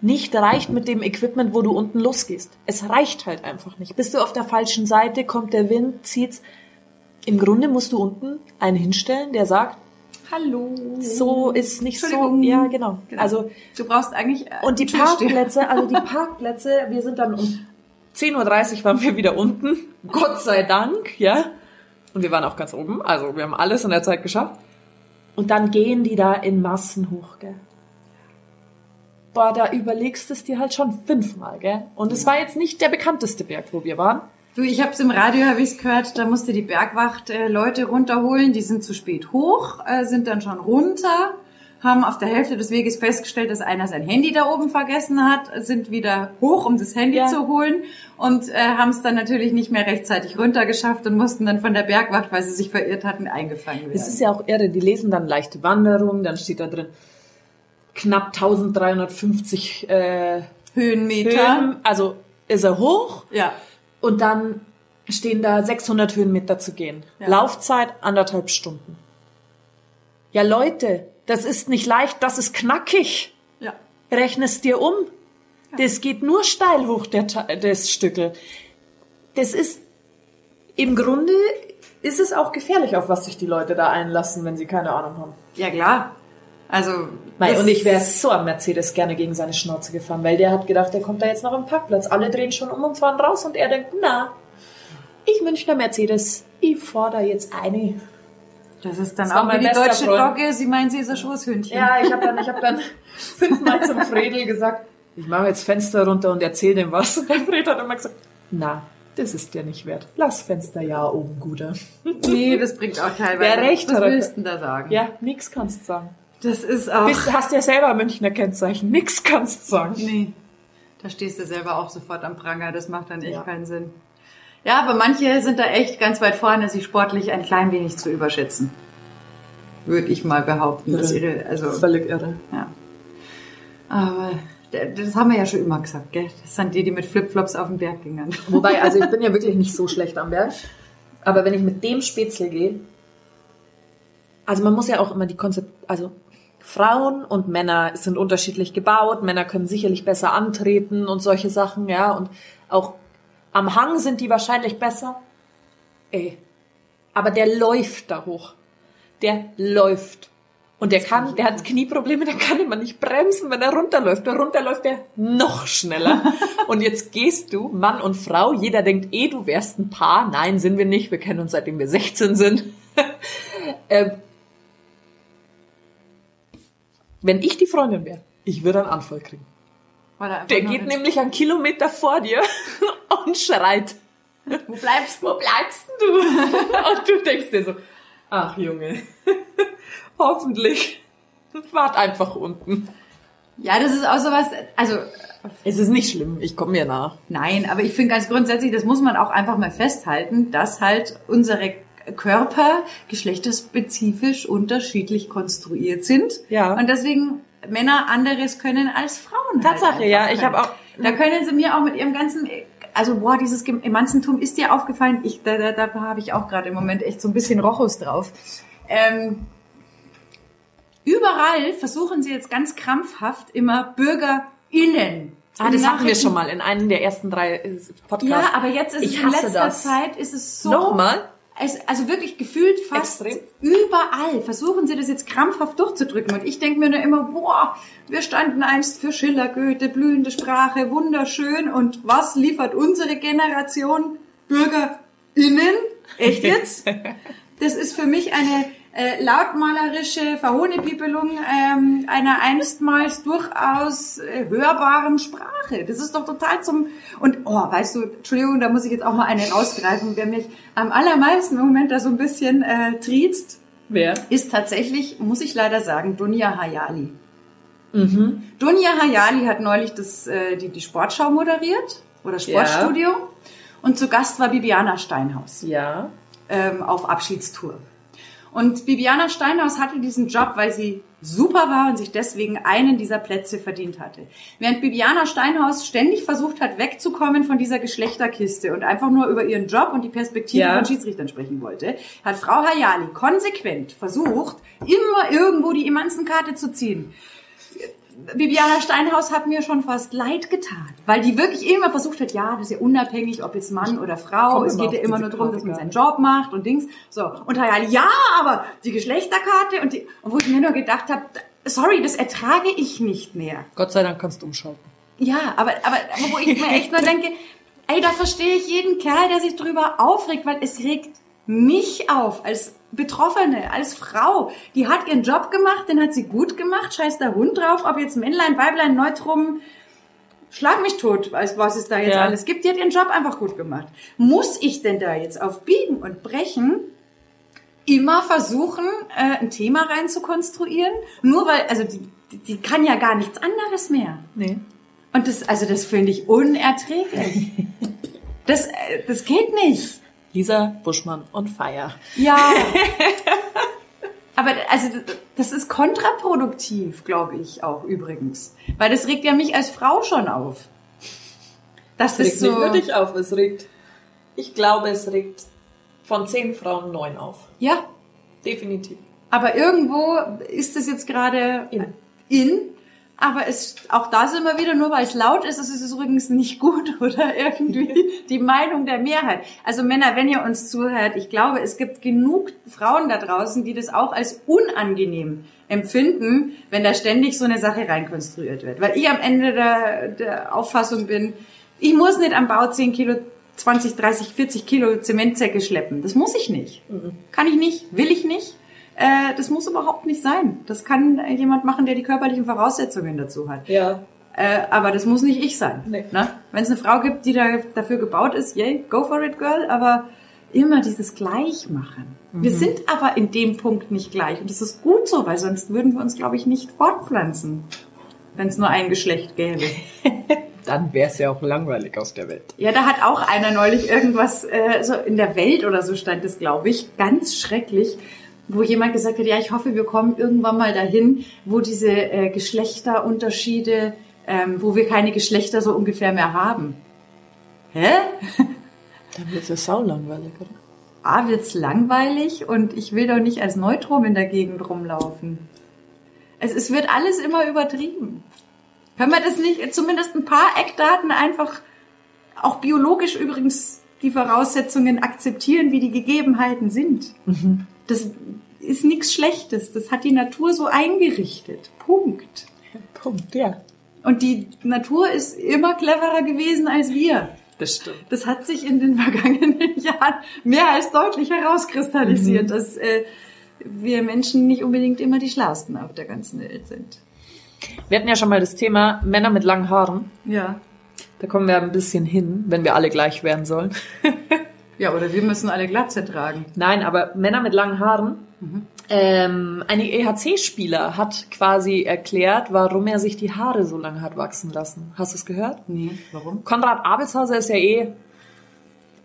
nicht reicht mit dem Equipment, wo du unten losgehst. Es reicht halt einfach nicht. Bist du auf der falschen Seite, kommt der Wind, zieht's. Im Grunde musst du unten einen hinstellen, der sagt, hallo. so ist nicht so. Ja, genau. Genau. Also du brauchst eigentlich äh, und die. Parkplätze, also die [laughs] Parkplätze, wir sind dann um 10.30 Uhr waren wir wieder unten. Gott sei Dank, ja. Und wir waren auch ganz oben. Also wir haben alles in der Zeit geschafft. Und dann gehen die da in Massen hoch, gell. Boah, da überlegst du es dir halt schon fünfmal, gell. Und es war jetzt nicht der bekannteste Berg, wo wir waren. Du, ich habe es im Radio, habe ich's gehört, da musste die Bergwacht äh, Leute runterholen, die sind zu spät hoch, äh, sind dann schon runter, haben auf der Hälfte des Weges festgestellt, dass einer sein Handy da oben vergessen hat, sind wieder hoch, um das Handy Ja. zu holen und äh, haben es dann natürlich nicht mehr rechtzeitig runtergeschafft und mussten dann von der Bergwacht, weil sie sich verirrt hatten, eingefangen werden. Es ist ja auch irre, die lesen dann leichte Wanderung, dann steht da drin knapp 1350 äh, Höhenmeter. Höhen, also ist er hoch Ja. und dann stehen da 600 Höhenmeter zu gehen. Ja. Laufzeit anderthalb Stunden. Ja Leute, das ist nicht leicht, das ist knackig. Ja. Rechne es dir um. Das geht nur steil hoch, der, das Stückel. Das ist, im Grunde ist es auch gefährlich, auf was sich die Leute da einlassen, wenn sie keine Ahnung haben. Ja, klar. Also. Das- und ich wäre so am Mercedes gerne gegen seine Schnauze gefahren, weil der hat gedacht, der kommt da jetzt noch am Parkplatz. Alle drehen schon um und fahren raus und er denkt, na, ich Münchner Mercedes, ich fordere jetzt eine. Das ist dann Das auch wie die deutsche Freund. Dogge. Sie meinen, sie ist ein Schoßhündchen. Ja, ich habe dann, ich hab dann [laughs] fünfmal zum Fredel gesagt, ich mache jetzt Fenster runter und erzähl dem was. Und der Fred hat immer gesagt, na, das ist dir nicht wert. Lass Fenster ja oben, Guter. Nee, das bringt auch teilweise. Wer recht Was hat, willst du denn da sagen? Ja, nix kannst du sagen. Das ist auch. Bist, hast ja selber Münchner Kennzeichen, nix kannst du sagen. nee. Da stehst du selber auch sofort am Pranger. Das macht dann echt Ja. keinen Sinn. Ja, aber manche sind da echt ganz weit vorne, sich sportlich ein klein wenig zu überschätzen. Würde ich mal behaupten. Das Irre. ihre, also, Völlig irre. ja. Aber das haben wir ja schon immer gesagt, gell? Das sind die, die mit Flipflops auf den Berg gingen. [laughs] Wobei, also ich bin ja wirklich nicht so schlecht am Berg. Aber wenn ich mit dem Spätzle gehe, also man muss ja auch immer die Konzept, also Frauen und Männer sind unterschiedlich gebaut. Männer können sicherlich besser antreten und solche Sachen, ja. Und auch am Hang sind die wahrscheinlich besser. Ey. Aber der läuft da hoch. Der läuft. Und der kann, der hat Knieprobleme, der kann immer nicht bremsen, wenn er runterläuft. Und runterläuft er noch schneller. [laughs] und jetzt gehst du, Mann und Frau, jeder denkt eh, du wärst ein Paar. Nein, sind wir nicht. Wir kennen uns seitdem wir 16 sind. [laughs] ähm, wenn ich die Freundin wäre, ich würde einen Anfall kriegen. Der geht nämlich einen Kilometer vor dir [laughs] und schreit. [laughs] Wo bleibst du? Wo bleibst du? [laughs] und du denkst dir so, ach Junge, hoffentlich. Wart einfach unten. Ja, das ist auch sowas, also. Es ist nicht schlimm, ich komme mir nach. Nein, aber ich finde ganz grundsätzlich, das muss man auch einfach mal festhalten, dass halt unsere Körper geschlechterspezifisch unterschiedlich konstruiert sind. Ja. Und deswegen Männer anderes können als Frauen. Tatsache, halt ja. Ich habe auch. Da können sie mir auch mit ihrem ganzen also boah, dieses Emanzentum ist dir aufgefallen. Ich, da da, da habe ich auch gerade im Moment echt so ein bisschen Rochus drauf. Ähm, überall versuchen sie jetzt ganz krampfhaft immer BürgerInnen. Ah, das hatten wir schon mal in einem der ersten drei Podcasts. Ja, aber jetzt ist ich es in letzter das. Zeit ist es so. Nochmal? Es, also wirklich gefühlt fast Extrem. überall versuchen sie das jetzt krampfhaft durchzudrücken. Und ich denke mir nur immer, boah, wir standen einst für Schiller, Goethe, blühende Sprache, wunderschön. Und was liefert unsere Generation BürgerInnen? Echt jetzt? [laughs] Das ist für mich eine äh, lautmalerische Verhohnepiepelung ähm, einer einstmals durchaus äh, hörbaren Sprache. Das ist doch total zum... Und, oh, weißt du, Entschuldigung, da muss ich jetzt auch mal einen ausgreifen, wer mich am allermeisten im Moment da so ein bisschen äh, triezt, Wer? ist tatsächlich, muss ich leider sagen, Dunja Hayali. Mhm. Dunja Hayali hat neulich das, äh, die, die Sportschau moderiert oder Sportstudio und zu Gast war Bibiana Steinhaus Ja. ähm, auf Abschiedstour. Und Bibiana Steinhaus hatte diesen Job, weil sie super war und sich deswegen einen dieser Plätze verdient hatte. Während Bibiana Steinhaus ständig versucht hat, wegzukommen von dieser Geschlechterkiste und einfach nur über ihren Job und die Perspektive Ja. von Schiedsrichtern sprechen wollte, hat Frau Hayali konsequent versucht, immer irgendwo die Emanzenkarte zu ziehen. Bibiana Steinhaus hat mir schon fast leid getan, weil die wirklich immer versucht hat, ja, das ist ja unabhängig, ob jetzt Mann oder Frau, es geht ja immer nur darum, dass man seinen Job macht und Dings. So. Und Hayali, ja, aber die Geschlechterkarte und die, und wo ich mir nur gedacht habe, sorry, das ertrage ich nicht mehr. Gott sei Dank kannst du umschalten. Ja, aber, aber, aber wo ich mir echt nur denke, ey, da verstehe ich jeden Kerl, der sich drüber aufregt, weil es regt mich auf als Betroffene, als Frau. Die hat ihren Job gemacht, den hat sie gut gemacht, scheiß der Hund drauf, ob jetzt Männlein, Weiblein, Neutrum, schlag mich tot, was es da jetzt Ja. alles gibt. Die hat ihren Job einfach gut gemacht. Muss ich denn da jetzt auf Biegen und Brechen immer versuchen, äh, ein Thema rein zu konstruieren? Nur weil, also die, die- die kann ja gar nichts anderes mehr. Nee. Und das, also das finde ich unerträglich. [laughs] Das, äh, das geht nicht. Lisa Buschmann und Feier. Ja. [laughs] Aber also das ist kontraproduktiv, glaube ich auch übrigens, weil das regt ja mich als Frau schon auf. Das Es ist regt so. nicht nur dich auf, es regt, ich glaube, es regt von zehn Frauen neun auf. Ja, Definitiv. aber irgendwo ist es jetzt gerade In. in. Aber es, auch da sind wir wieder, nur weil es laut ist, es ist übrigens nicht gut [laughs] oder irgendwie die Meinung der Mehrheit. Also Männer, wenn ihr uns zuhört, ich glaube, es gibt genug Frauen da draußen, die das auch als unangenehm empfinden, wenn da ständig so eine Sache reinkonstruiert wird. Weil ich am Ende der, der Auffassung bin, ich muss nicht am Bau 10 Kilo, 20, 30, 40 Kilo Zementsäcke schleppen. Das muss ich nicht. Kann ich nicht, will ich nicht. Äh, das muss überhaupt nicht sein. Das kann jemand machen, der die körperlichen Voraussetzungen dazu hat. Ja. Äh, aber das muss nicht ich sein. Nee. Ne? Wenn es eine Frau gibt, die da dafür gebaut ist, yay, go for it, girl. Aber immer dieses Gleichmachen. Wir Mhm. sind aber in dem Punkt nicht gleich. Und das ist gut so, weil sonst würden wir uns, glaube ich, nicht fortpflanzen. Wenn es nur ein Geschlecht gäbe. [laughs] Dann wäre es ja auch langweilig aus der Welt. Ja, da hat auch einer neulich irgendwas, äh, so in der Welt oder so stand es, glaube ich, ganz schrecklich, wo jemand gesagt hat, ja, ich hoffe, wir kommen irgendwann mal dahin, wo diese äh, Geschlechterunterschiede, ähm, wo wir keine Geschlechter so ungefähr mehr haben. Hä? [laughs] Dann wird es ja sau langweilig, oder? A, wird's langweilig und ich will doch nicht als Neutrum in der Gegend rumlaufen. Es, es wird alles immer übertrieben. Können wir das nicht, zumindest ein paar Eckdaten einfach, auch biologisch übrigens, die Voraussetzungen akzeptieren, wie die Gegebenheiten sind? Das ist nichts Schlechtes. Das hat die Natur so eingerichtet. Punkt. Punkt, ja. Und die Natur ist immer cleverer gewesen als wir. Das stimmt. Das hat sich in den [laughs] vergangenen Jahren mehr als deutlich herauskristallisiert, mhm. dass äh, wir Menschen nicht unbedingt immer die Schlausten auf der ganzen Welt sind. Wir hatten ja schon mal das Thema Männer mit langen Haaren. Ja. Da kommen wir ein bisschen hin, wenn wir alle gleich werden sollen. [laughs] ja, oder wir müssen alle Glatze tragen. Nein, aber Männer mit langen Haaren. Mhm. Ähm, ein EHC-Spieler hat quasi erklärt, warum er sich die Haare so lang hat wachsen lassen. Hast du es gehört? Nee, warum? Konrad Abelshauser ist ja eh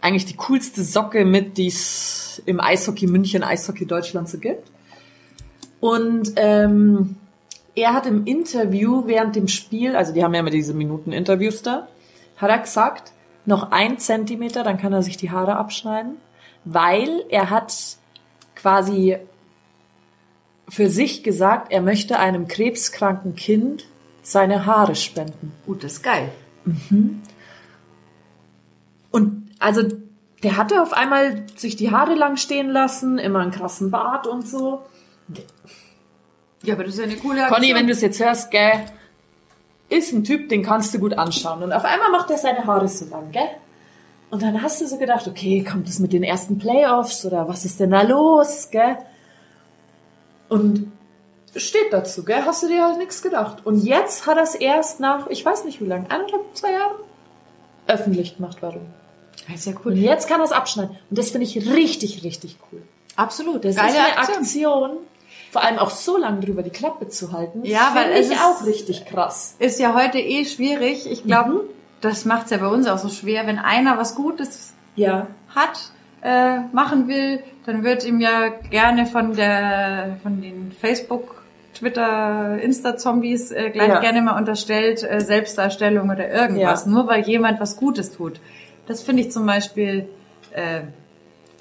eigentlich die coolste Socke mit, die es im Eishockey München, Eishockey Deutschland so gibt. Und ähm, er hat im Interview während dem Spiel, also die haben ja immer diese Minuten-Interviews da, hat er gesagt, noch ein Zentimeter, dann kann er sich die Haare abschneiden, weil er hat quasi für sich gesagt, er möchte einem krebskranken Kind seine Haare spenden. Gut, das ist geil. Mhm. Und also der hatte auf einmal sich die Haare lang stehen lassen, immer einen krassen Bart und so. Ja, aber das ist ja eine coole Aktion. Conny, wenn du es jetzt hörst, gell, ist ein Typ, den kannst du gut anschauen. Und auf einmal macht er seine Haare so lang, gell? Und dann hast du so gedacht, okay, kommt das mit den ersten Playoffs oder was ist denn da los, gell? Und steht dazu, gell? Hast du dir halt nichts gedacht. Und jetzt hat er es erst nach, ich weiß nicht wie lange, eineinhalb, zwei Jahren öffentlich gemacht, warum. Das ist ja cool. Und jetzt kann er es abschneiden. Und das finde ich richtig, richtig cool. Absolut. Das Geile ist eine Aktion. Aktion. Vor allem auch so lange drüber die Klappe zu halten. Ja, weil finde es ich ist- auch richtig krass. Ist ja heute eh schwierig. Ich glaube, Mhm. das macht es ja bei uns auch so schwer. Wenn einer was Gutes Ja. hat, äh, machen will, dann wird ihm ja gerne von der, von den Facebook, Twitter, Insta-Zombies äh, gleich Ja. gerne mal unterstellt, äh, Selbstdarstellung oder irgendwas. Ja. Nur weil jemand was Gutes tut. Das finde ich zum Beispiel äh,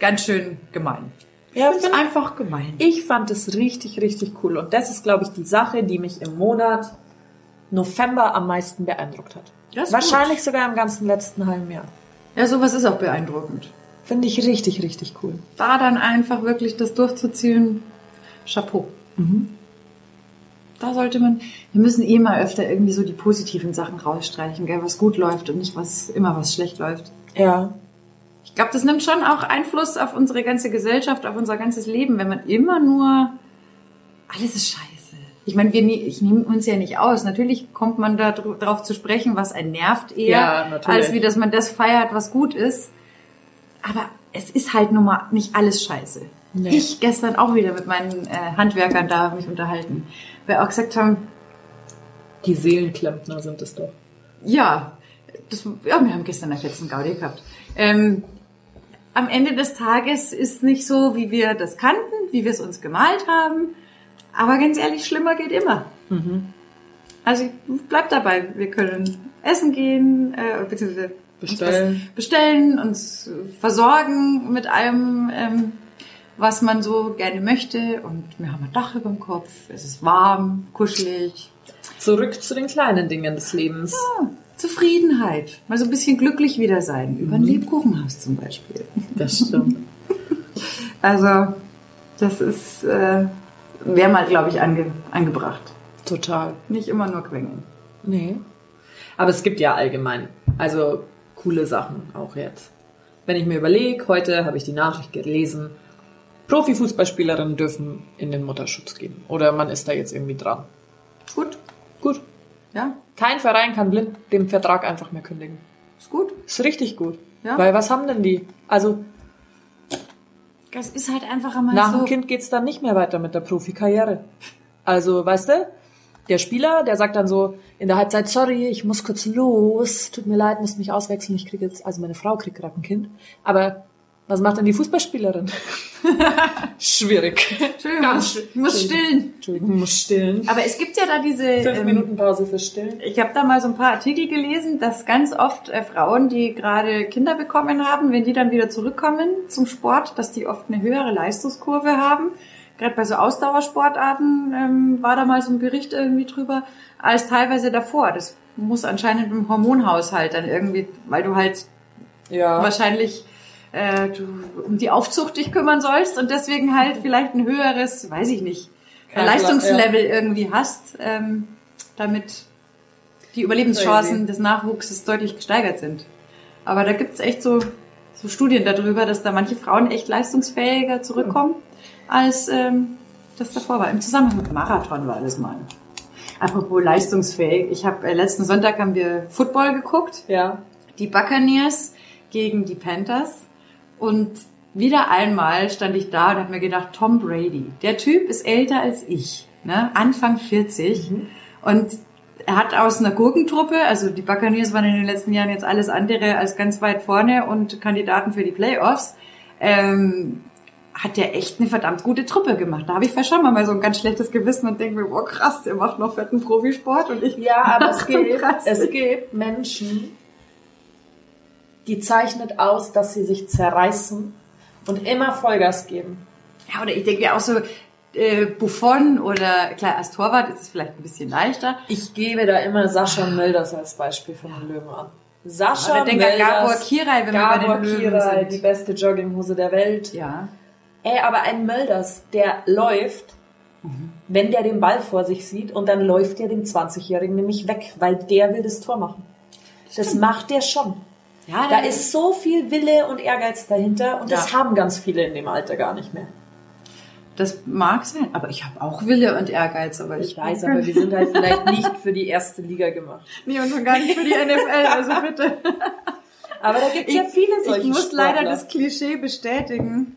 ganz schön gemein. Ja, Ich find- einfach gemein. Ich fand es richtig, richtig cool. Und das ist, glaube ich, die Sache, die mich im Monat November am meisten beeindruckt hat. Wahrscheinlich sogar im ganzen letzten halben Jahr. Ja, sowas ist auch beeindruckend. Finde ich richtig, richtig cool. Da dann einfach wirklich das durchzuziehen, Chapeau. Mhm. Da sollte man, wir müssen eh mal öfter irgendwie so die positiven Sachen rausstreichen, gell, was gut läuft und nicht was immer was schlecht läuft. Ja. Ich glaube, das nimmt schon auch Einfluss auf unsere ganze Gesellschaft, auf unser ganzes Leben, wenn man immer nur alles ist scheiße. Ich meine, wir ich nehme uns ja nicht aus. Natürlich kommt man da dr- drauf zu sprechen, was einen nervt eher, Ja, natürlich. als wie dass man das feiert, was gut ist. Aber es ist halt nun mal nicht alles scheiße. Nee. Ich gestern auch wieder mit meinen äh, Handwerkern da mich unterhalten, weil auch gesagt haben, Die Seelenklempner sind es doch. ja, das, ja, wir haben gestern einen fetzen Gaudi gehabt. Ähm, am Ende des Tages ist nicht so, wie wir das kannten, wie wir es uns gemalt haben. Aber ganz ehrlich, schlimmer geht immer. Also bleibt dabei. Wir können essen gehen, äh, beziehungsweise uns Bestellen. was bestellen, uns versorgen mit allem, ähm, was man so gerne möchte. Und wir haben ein Dach über dem Kopf, es ist warm, kuschelig. Zurück zu den kleinen Dingen des Lebens. Zufriedenheit. Mal so ein bisschen glücklich wieder sein. Über ein Lebkuchenhaus zum Beispiel. Das stimmt. [laughs] Also, das ist, äh, wäre mal, glaube ich, ange angebracht. Total. Nicht immer nur quengeln. Nee. Aber es gibt ja allgemein, also coole Sachen auch jetzt. Wenn ich mir überlege, heute habe ich die Nachricht gelesen, Profifußballspielerinnen dürfen in den Mutterschutz gehen. Oder man ist da jetzt irgendwie dran. Gut. Gut. Ja, Kein Verein kann blind den Vertrag einfach mehr kündigen. ist gut. Ist richtig gut. Ja. Weil was haben denn die? Also Das ist halt einfach einmal nach so. dem Kind geht's dann nicht mehr weiter mit der Profikarriere. Also, weißt du, der Spieler, der sagt dann so in der Halbzeit, sorry, ich muss kurz los, tut mir leid, muss mich auswechseln, ich kriege jetzt, also meine Frau kriegt gerade ein Kind. Aber was macht denn die Fußballspielerin? [laughs] Schwierig. Entschuldigung, Ganz ich muss stillen. Entschuldigung, muss stillen. Aber es gibt ja da diese... Fünf ähm, Minuten Pause für Stillen. Ich habe da mal so ein paar Artikel gelesen, dass ganz oft äh, Frauen, die gerade Kinder bekommen haben, wenn die dann wieder zurückkommen zum Sport, dass die oft eine höhere Leistungskurve haben. Gerade bei so Ausdauersportarten ähm, war da mal so ein Bericht irgendwie drüber, als teilweise davor. Das muss anscheinend im Hormonhaushalt dann irgendwie, weil du halt Ja. wahrscheinlich äh, du um die Aufzucht dich kümmern sollst und deswegen halt vielleicht ein höheres, weiß ich nicht, Kein Leistungslevel irgendwie hast, ähm, damit die Überlebenschancen des Nachwuchses deutlich gesteigert sind. Aber da gibt's echt so, so Studien darüber, dass da manche Frauen echt leistungsfähiger zurückkommen, als ähm, das davor war. Im Zusammenhang mit Marathon war das mal. Apropos leistungsfähig. Ich habe äh, letzten Sonntag haben wir Football geguckt Ja. die Buccaneers gegen die Panthers. Und wieder einmal stand ich da und habe mir gedacht, Tom Brady, der Typ ist älter als ich, ne? Anfang 40. Und er hat aus einer Gurkentruppe, also die Buccaneers waren in den letzten Jahren jetzt alles andere als ganz weit vorne und Kandidaten für die Playoffs, ähm, hat der echt eine verdammt gute Truppe gemacht. Da habe ich vielleicht schon mal so ein ganz schlechtes Gewissen und denke mir, boah krass, der macht noch fetten Profisport und ich Ja, aber es [laughs] gibt, es gibt Menschen, die zeichnet aus, dass sie sich zerreißen und immer Vollgas geben. Ja, oder ich denke mir auch so, äh, Buffon oder klar, als Torwart ist es vielleicht ein bisschen leichter. Ich gebe da immer Sascha Mölders als Beispiel von den Löwen an. Sascha Aber denke Mölders, Gabor Kirai, wenn wir bei Gabor den Löwen Kirai, sind. die beste Jogginghose der Welt. Ja. Ey, aber ein Mölders, der läuft, wenn der den Ball vor sich sieht und dann läuft der dem 20-Jährigen nämlich weg, weil der will das Tor machen. Das macht der schon. Ja, Da ist so viel Wille und Ehrgeiz dahinter und das Ja. haben ganz viele in dem Alter gar nicht mehr. das mag sein, aber ich habe auch Wille und Ehrgeiz, aber ich, Ich weiß, aber wir sind halt [laughs] vielleicht nicht für die erste Liga gemacht. Nee, und schon gar nicht für die NFL, also bitte. [laughs] Aber da gibt es ja viele solche Ich muss Sportler. leider das Klischee bestätigen.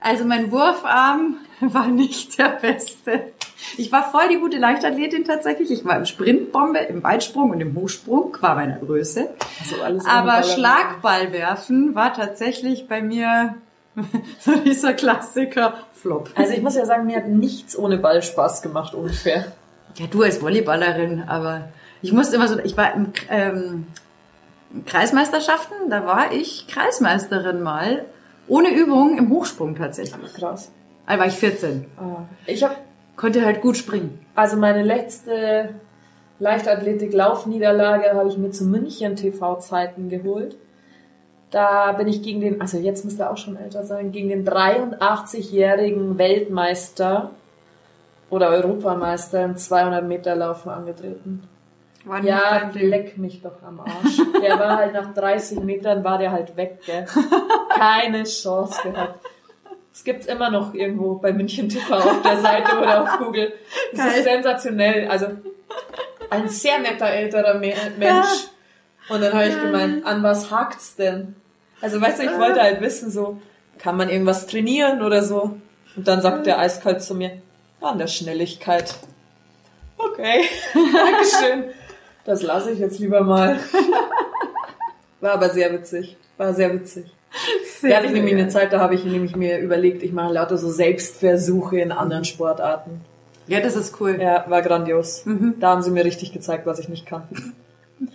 Also mein Wurfarm [laughs] war nicht der beste. Ich war voll die gute Leichtathletin tatsächlich. Ich war im Sprintbombe, im Weitsprung und im Hochsprung, qua meiner Größe. Also alles Aber. Schlagballwerfen war tatsächlich bei mir [laughs] so dieser Klassiker Flop. Also ich muss ja sagen, mir hat nichts ohne Ball Spaß gemacht ungefähr. Ja, du als Volleyballerin, aber ich musste immer so, ich war im, ähm, Kreismeisterschaften, da war ich Kreismeisterin mal, ohne Übung im Hochsprung tatsächlich. Krass. Da war ich 14. Ah. Ich habe Konnte halt gut springen. also meine letzte Leichtathletik-Laufniederlage habe ich mir zu München TV-Zeiten geholt. Da bin ich gegen den, also jetzt müsste er auch schon älter sein, gegen den 83-jährigen Weltmeister oder Europameister im 200 Meter Laufen angetreten. War nicht Ja, leck mich doch am Arsch. Der war halt nach 30 Metern war der halt weg, gell. [laughs] Keine Chance gehabt. Es gibt's immer noch irgendwo bei München TV auf der Seite oder auf Google. Das Geil. ist sensationell. Also ein sehr netter älterer Me Mensch. Und dann habe ich gemeint, an was hakt's denn? Also weißt du, ich wollte halt wissen, so, kann man irgendwas trainieren oder so? Und dann sagt der eiskalt zu mir, an der Schnelligkeit. Okay, [laughs] Dankeschön. Das lasse ich jetzt lieber mal. War aber sehr witzig. War sehr witzig. Da hatte ich nämlich eine Zeit, da habe ich nämlich mir überlegt, ich mache lauter so Selbstversuche in anderen Sportarten. Ja, das ist cool. Ja, war grandios. Mhm. Da haben sie mir richtig gezeigt, was ich nicht kann.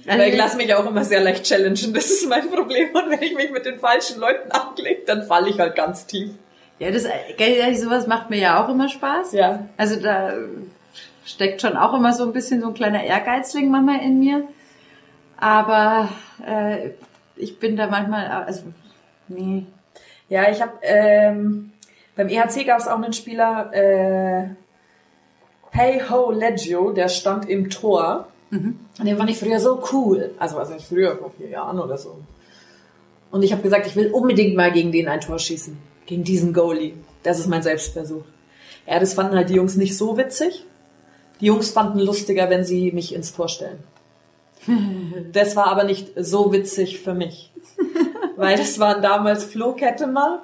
Also Weil ich lasse mich auch immer sehr leicht challengen, das ist mein Problem. Und wenn ich mich mit den falschen Leuten anlege, dann falle ich halt ganz tief. ja, das, sowas macht mir ja auch immer Spaß. Ja. Also da steckt schon auch immer so ein bisschen so ein kleiner Ehrgeizling manchmal in mir. Aber äh, ich bin da manchmal, also nee. Ja, ich habe ähm, beim EHC gab es auch einen Spieler, äh, Hey Ho Leggio, der stand im Tor. Und den fand ich früher so cool. Also was heißt früher, vor vier Jahren oder so. Und ich habe gesagt, ich will unbedingt mal gegen den ein Tor schießen. Gegen diesen Goalie. Das ist mein Selbstversuch. Ja, das fanden halt die Jungs nicht so witzig. Die Jungs fanden lustiger, wenn sie mich ins Tor stellen. [laughs] Das war aber nicht so witzig für mich. [laughs] Weil das waren damals Flo Kettemer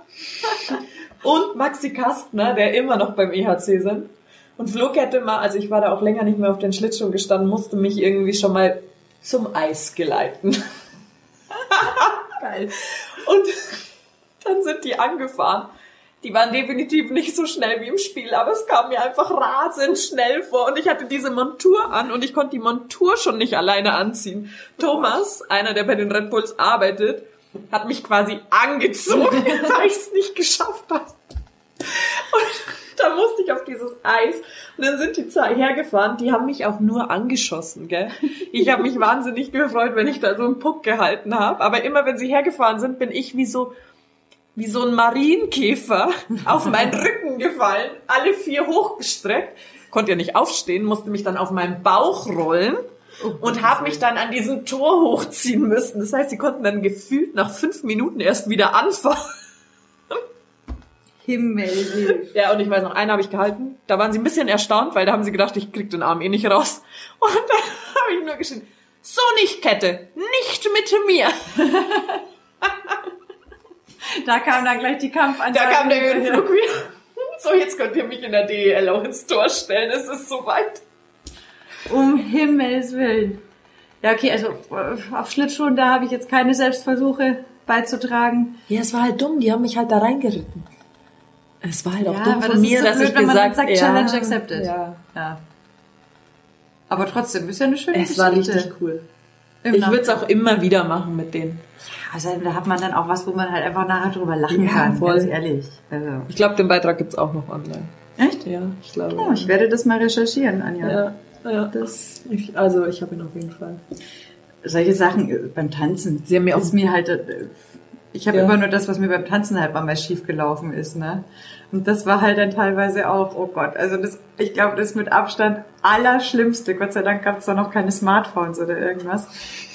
und Maxi Kastner, der immer noch beim EHC sind. Und Flo Kettemer, also ich war da auch länger nicht mehr auf den Schlittschuhen gestanden, musste mich irgendwie schon mal zum Eis geleiten. [laughs] Geil. Und dann sind die angefahren. Die waren definitiv nicht so schnell wie im Spiel, aber es kam mir einfach rasend schnell vor und ich hatte diese Montur an und ich konnte die Montur schon nicht alleine anziehen. Thomas, einer, der bei den Red Bulls arbeitet, hat mich quasi angezogen, [laughs] weil ich es nicht geschafft habe. Und da musste ich auf dieses Eis und dann sind die zwei hergefahren, die haben mich auch nur angeschossen, gell? Ich habe mich wahnsinnig gefreut, wenn ich da so einen Puck gehalten habe, aber immer wenn sie hergefahren sind, bin ich wie so wie so ein Marienkäfer [laughs] auf meinen Rücken gefallen, alle vier hochgestreckt, konnte ja nicht aufstehen, musste mich dann auf meinen Bauch rollen und habe mich dann an diesem Tor hochziehen müssen. Das heißt, sie konnten dann gefühlt nach fünf Minuten erst wieder anfangen. Himmel. Ja, und ich weiß noch, einen habe ich gehalten. Da waren sie ein bisschen erstaunt, weil da haben sie gedacht, ich krieg den Arm eh nicht raus. Und dann [laughs] habe ich nur geschrien, so nicht, Kette, nicht mit mir. Da kam dann gleich die Kampfansage. Da kam der Höhenflug wieder. So, jetzt könnt ihr mich in der DEL auch ins Tor stellen, es ist soweit. Um Himmels Willen. Ja, okay, also äh, auf Schlittschuhen, da habe ich jetzt keine Selbstversuche beizutragen. Ja, es war halt dumm, die haben mich halt da reingeritten. Es war halt auch Ja, dumm aber von mir, so dass blöd, ich wenn gesagt sagt, ja, Challenge accepted. Ja. Ja. Aber trotzdem, ist ja eine schöne Es war Geschichte. richtig cool. Im Ich würde es auch immer wieder machen mit denen. Also da hat man dann auch was, wo man halt einfach nachher drüber lachen Ja, kann, voll. ganz ehrlich. Also. Ich glaube, den Beitrag gibt's auch noch online. Echt? Ja, ich glaube. Oh, ich werde das mal recherchieren, Anja. ja, ja. Das, ich, also ich habe ihn auf jeden Fall. Solche Sachen äh, beim Tanzen. Sie haben mir auch- ist mir halt, äh, ich habe Ja. immer nur das, was mir beim Tanzen halt mal schief gelaufen ist, ne? Und das war halt dann teilweise auch, oh Gott, also das, ich glaube, das ist mit Abstand allerschlimmste. Gott sei Dank gab es da noch keine Smartphones oder irgendwas.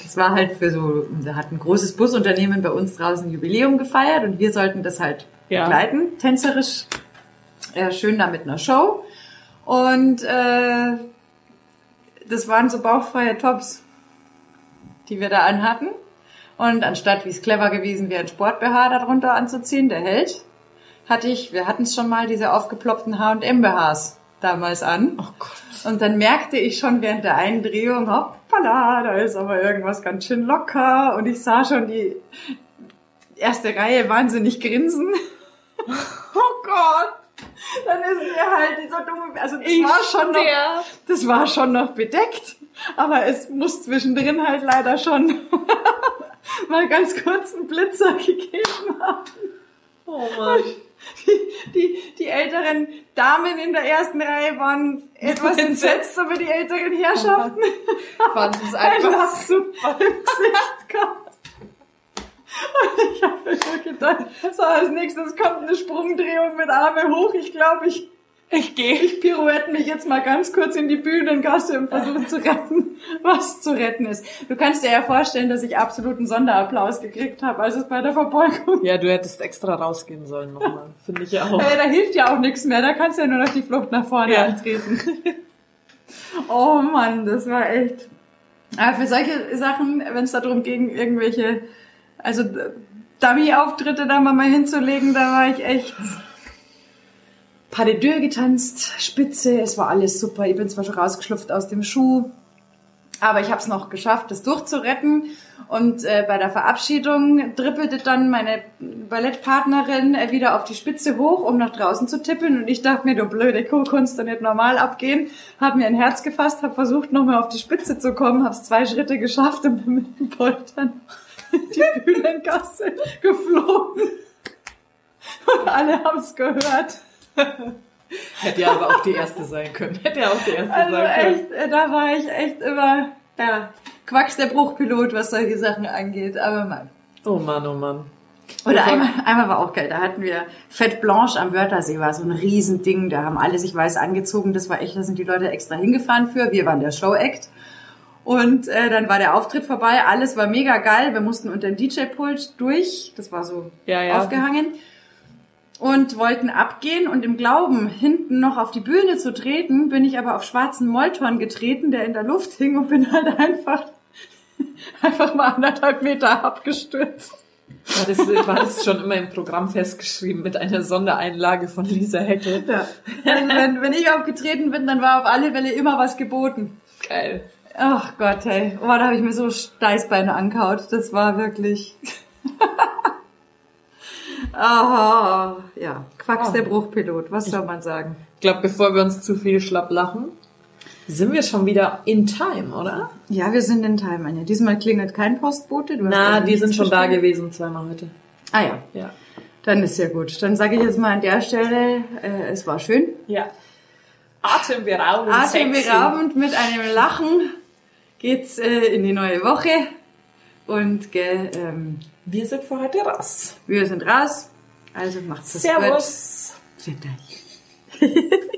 Das war halt für so, da hat ein großes Busunternehmen bei uns draußen Jubiläum gefeiert und wir sollten das halt Ja. begleiten, tänzerisch, äh, schön da mit einer Show. Und äh, das waren so bauchfreie Tops, die wir da anhatten. Und anstatt, wie es clever gewesen wäre, ein Sport-BH darunter anzuziehen, der hält, hatte ich, wir hatten es schon mal, diese aufgeploppten H&M-BHs damals an. Oh Gott. Und dann merkte ich schon während der Eindrehung, hoppala, da ist aber irgendwas ganz schön locker. Und ich sah schon die erste Reihe wahnsinnig grinsen. [laughs] oh Gott! Dann ist mir halt dieser dumme, also das Ich war schon noch, das war schon noch bedeckt, aber es muss zwischendrin halt leider schon [laughs] mal ganz kurz einen Blitzer gegeben haben. Oh Mann. Die, die, die älteren Damen in der ersten Reihe waren etwas [laughs] entsetzt über die älteren Herrschaften. Fand es Einfach einfach super [laughs] im Gesicht gehabt. Und ich habe mir schon gedacht, so als nächstes kommt eine Sprungdrehung mit Arme hoch. Ich glaube, ich, Ich gehe. ich pirouette mich jetzt mal ganz kurz in die Bühnengasse und versuche zu retten, was zu retten ist. Du kannst dir ja vorstellen, dass ich absoluten Sonderapplaus gekriegt habe, als es bei der Verbeugung Ja, du hättest extra rausgehen sollen nochmal. Finde ich ja auch. Hey, da hilft ja auch nichts mehr. Da kannst du ja nur noch die Flucht nach vorne Ja. antreten. oh Mann, das war echt. Aber für solche Sachen, wenn es darum ging, irgendwelche, also Dummy-Auftritte da mal hinzulegen, da war ich echt Pas de deux getanzt, Spitze, es war alles super. Ich bin zwar schon rausgeschlupft aus dem Schuh, aber ich habe es noch geschafft, das durchzuretten. Und äh, bei der Verabschiedung trippelte dann meine Ballettpartnerin äh, wieder auf die Spitze hoch, um nach draußen zu tippeln. Und ich dachte mir, du blöde Kuh, kannst du nicht normal abgehen. Habe mir ein Herz gefasst, habe versucht, nochmal auf die Spitze zu kommen, habe es zwei Schritte geschafft und bin mit den Poltern [laughs] die Bühnengasse geflogen. Und alle haben es gehört. Hätte ja aber auch die erste sein können. Hätte ja auch die erste Also sein können. echt, äh, da war ich echt immer, ja, Quacks der Bruchpilot, was solche Sachen angeht. Aber mal. Oh Mann, oh Mann. Oder einmal, einmal war auch geil, da hatten wir Fête Blanche am Wörthersee, war so ein Riesending, da haben alle sich weiß angezogen, das war echt, da sind die Leute extra hingefahren für, wir waren der Show-Act. Und äh, dann war der Auftritt vorbei, alles war mega geil, wir mussten unter dem DJ-Pult durch, das war so Ja, ja. aufgehangen und wollten abgehen und im Glauben, hinten noch auf die Bühne zu treten, bin ich aber auf schwarzen Molton getreten, der in der Luft hing und bin halt einfach, [laughs] einfach mal anderthalb Meter abgestürzt. War das, war das schon immer im Programm festgeschrieben mit einer Sondereinlage von Lisa Heckel? Ja. Also wenn, wenn ich aufgetreten bin, dann war auf alle Fälle immer was geboten. Geil. Ach Gott, hey. Oh, da habe ich mir so Steißbeine angehaut. Das war wirklich... [laughs] Ah, ja. Quacks Oh. der Bruchpilot. Was soll man sagen? Ich glaube, bevor wir uns zu viel schlapp lachen, sind wir schon wieder in time, oder? Ja, wir sind in Time, Anja. Diesmal klingelt kein Postbote. Na, die sind schon da gewesen, zweimal heute. Ah ja, Ja. dann ist ja gut. Dann sage ich jetzt mal an der Stelle, äh, es war schön. Ja. Atemberaubend. Atemberaubend mit einem Lachen geht's äh, in die neue Woche. Und gell, ähm, Wir sind für heute raus. wir sind raus. Also macht's Servus. gut. Dank. [laughs]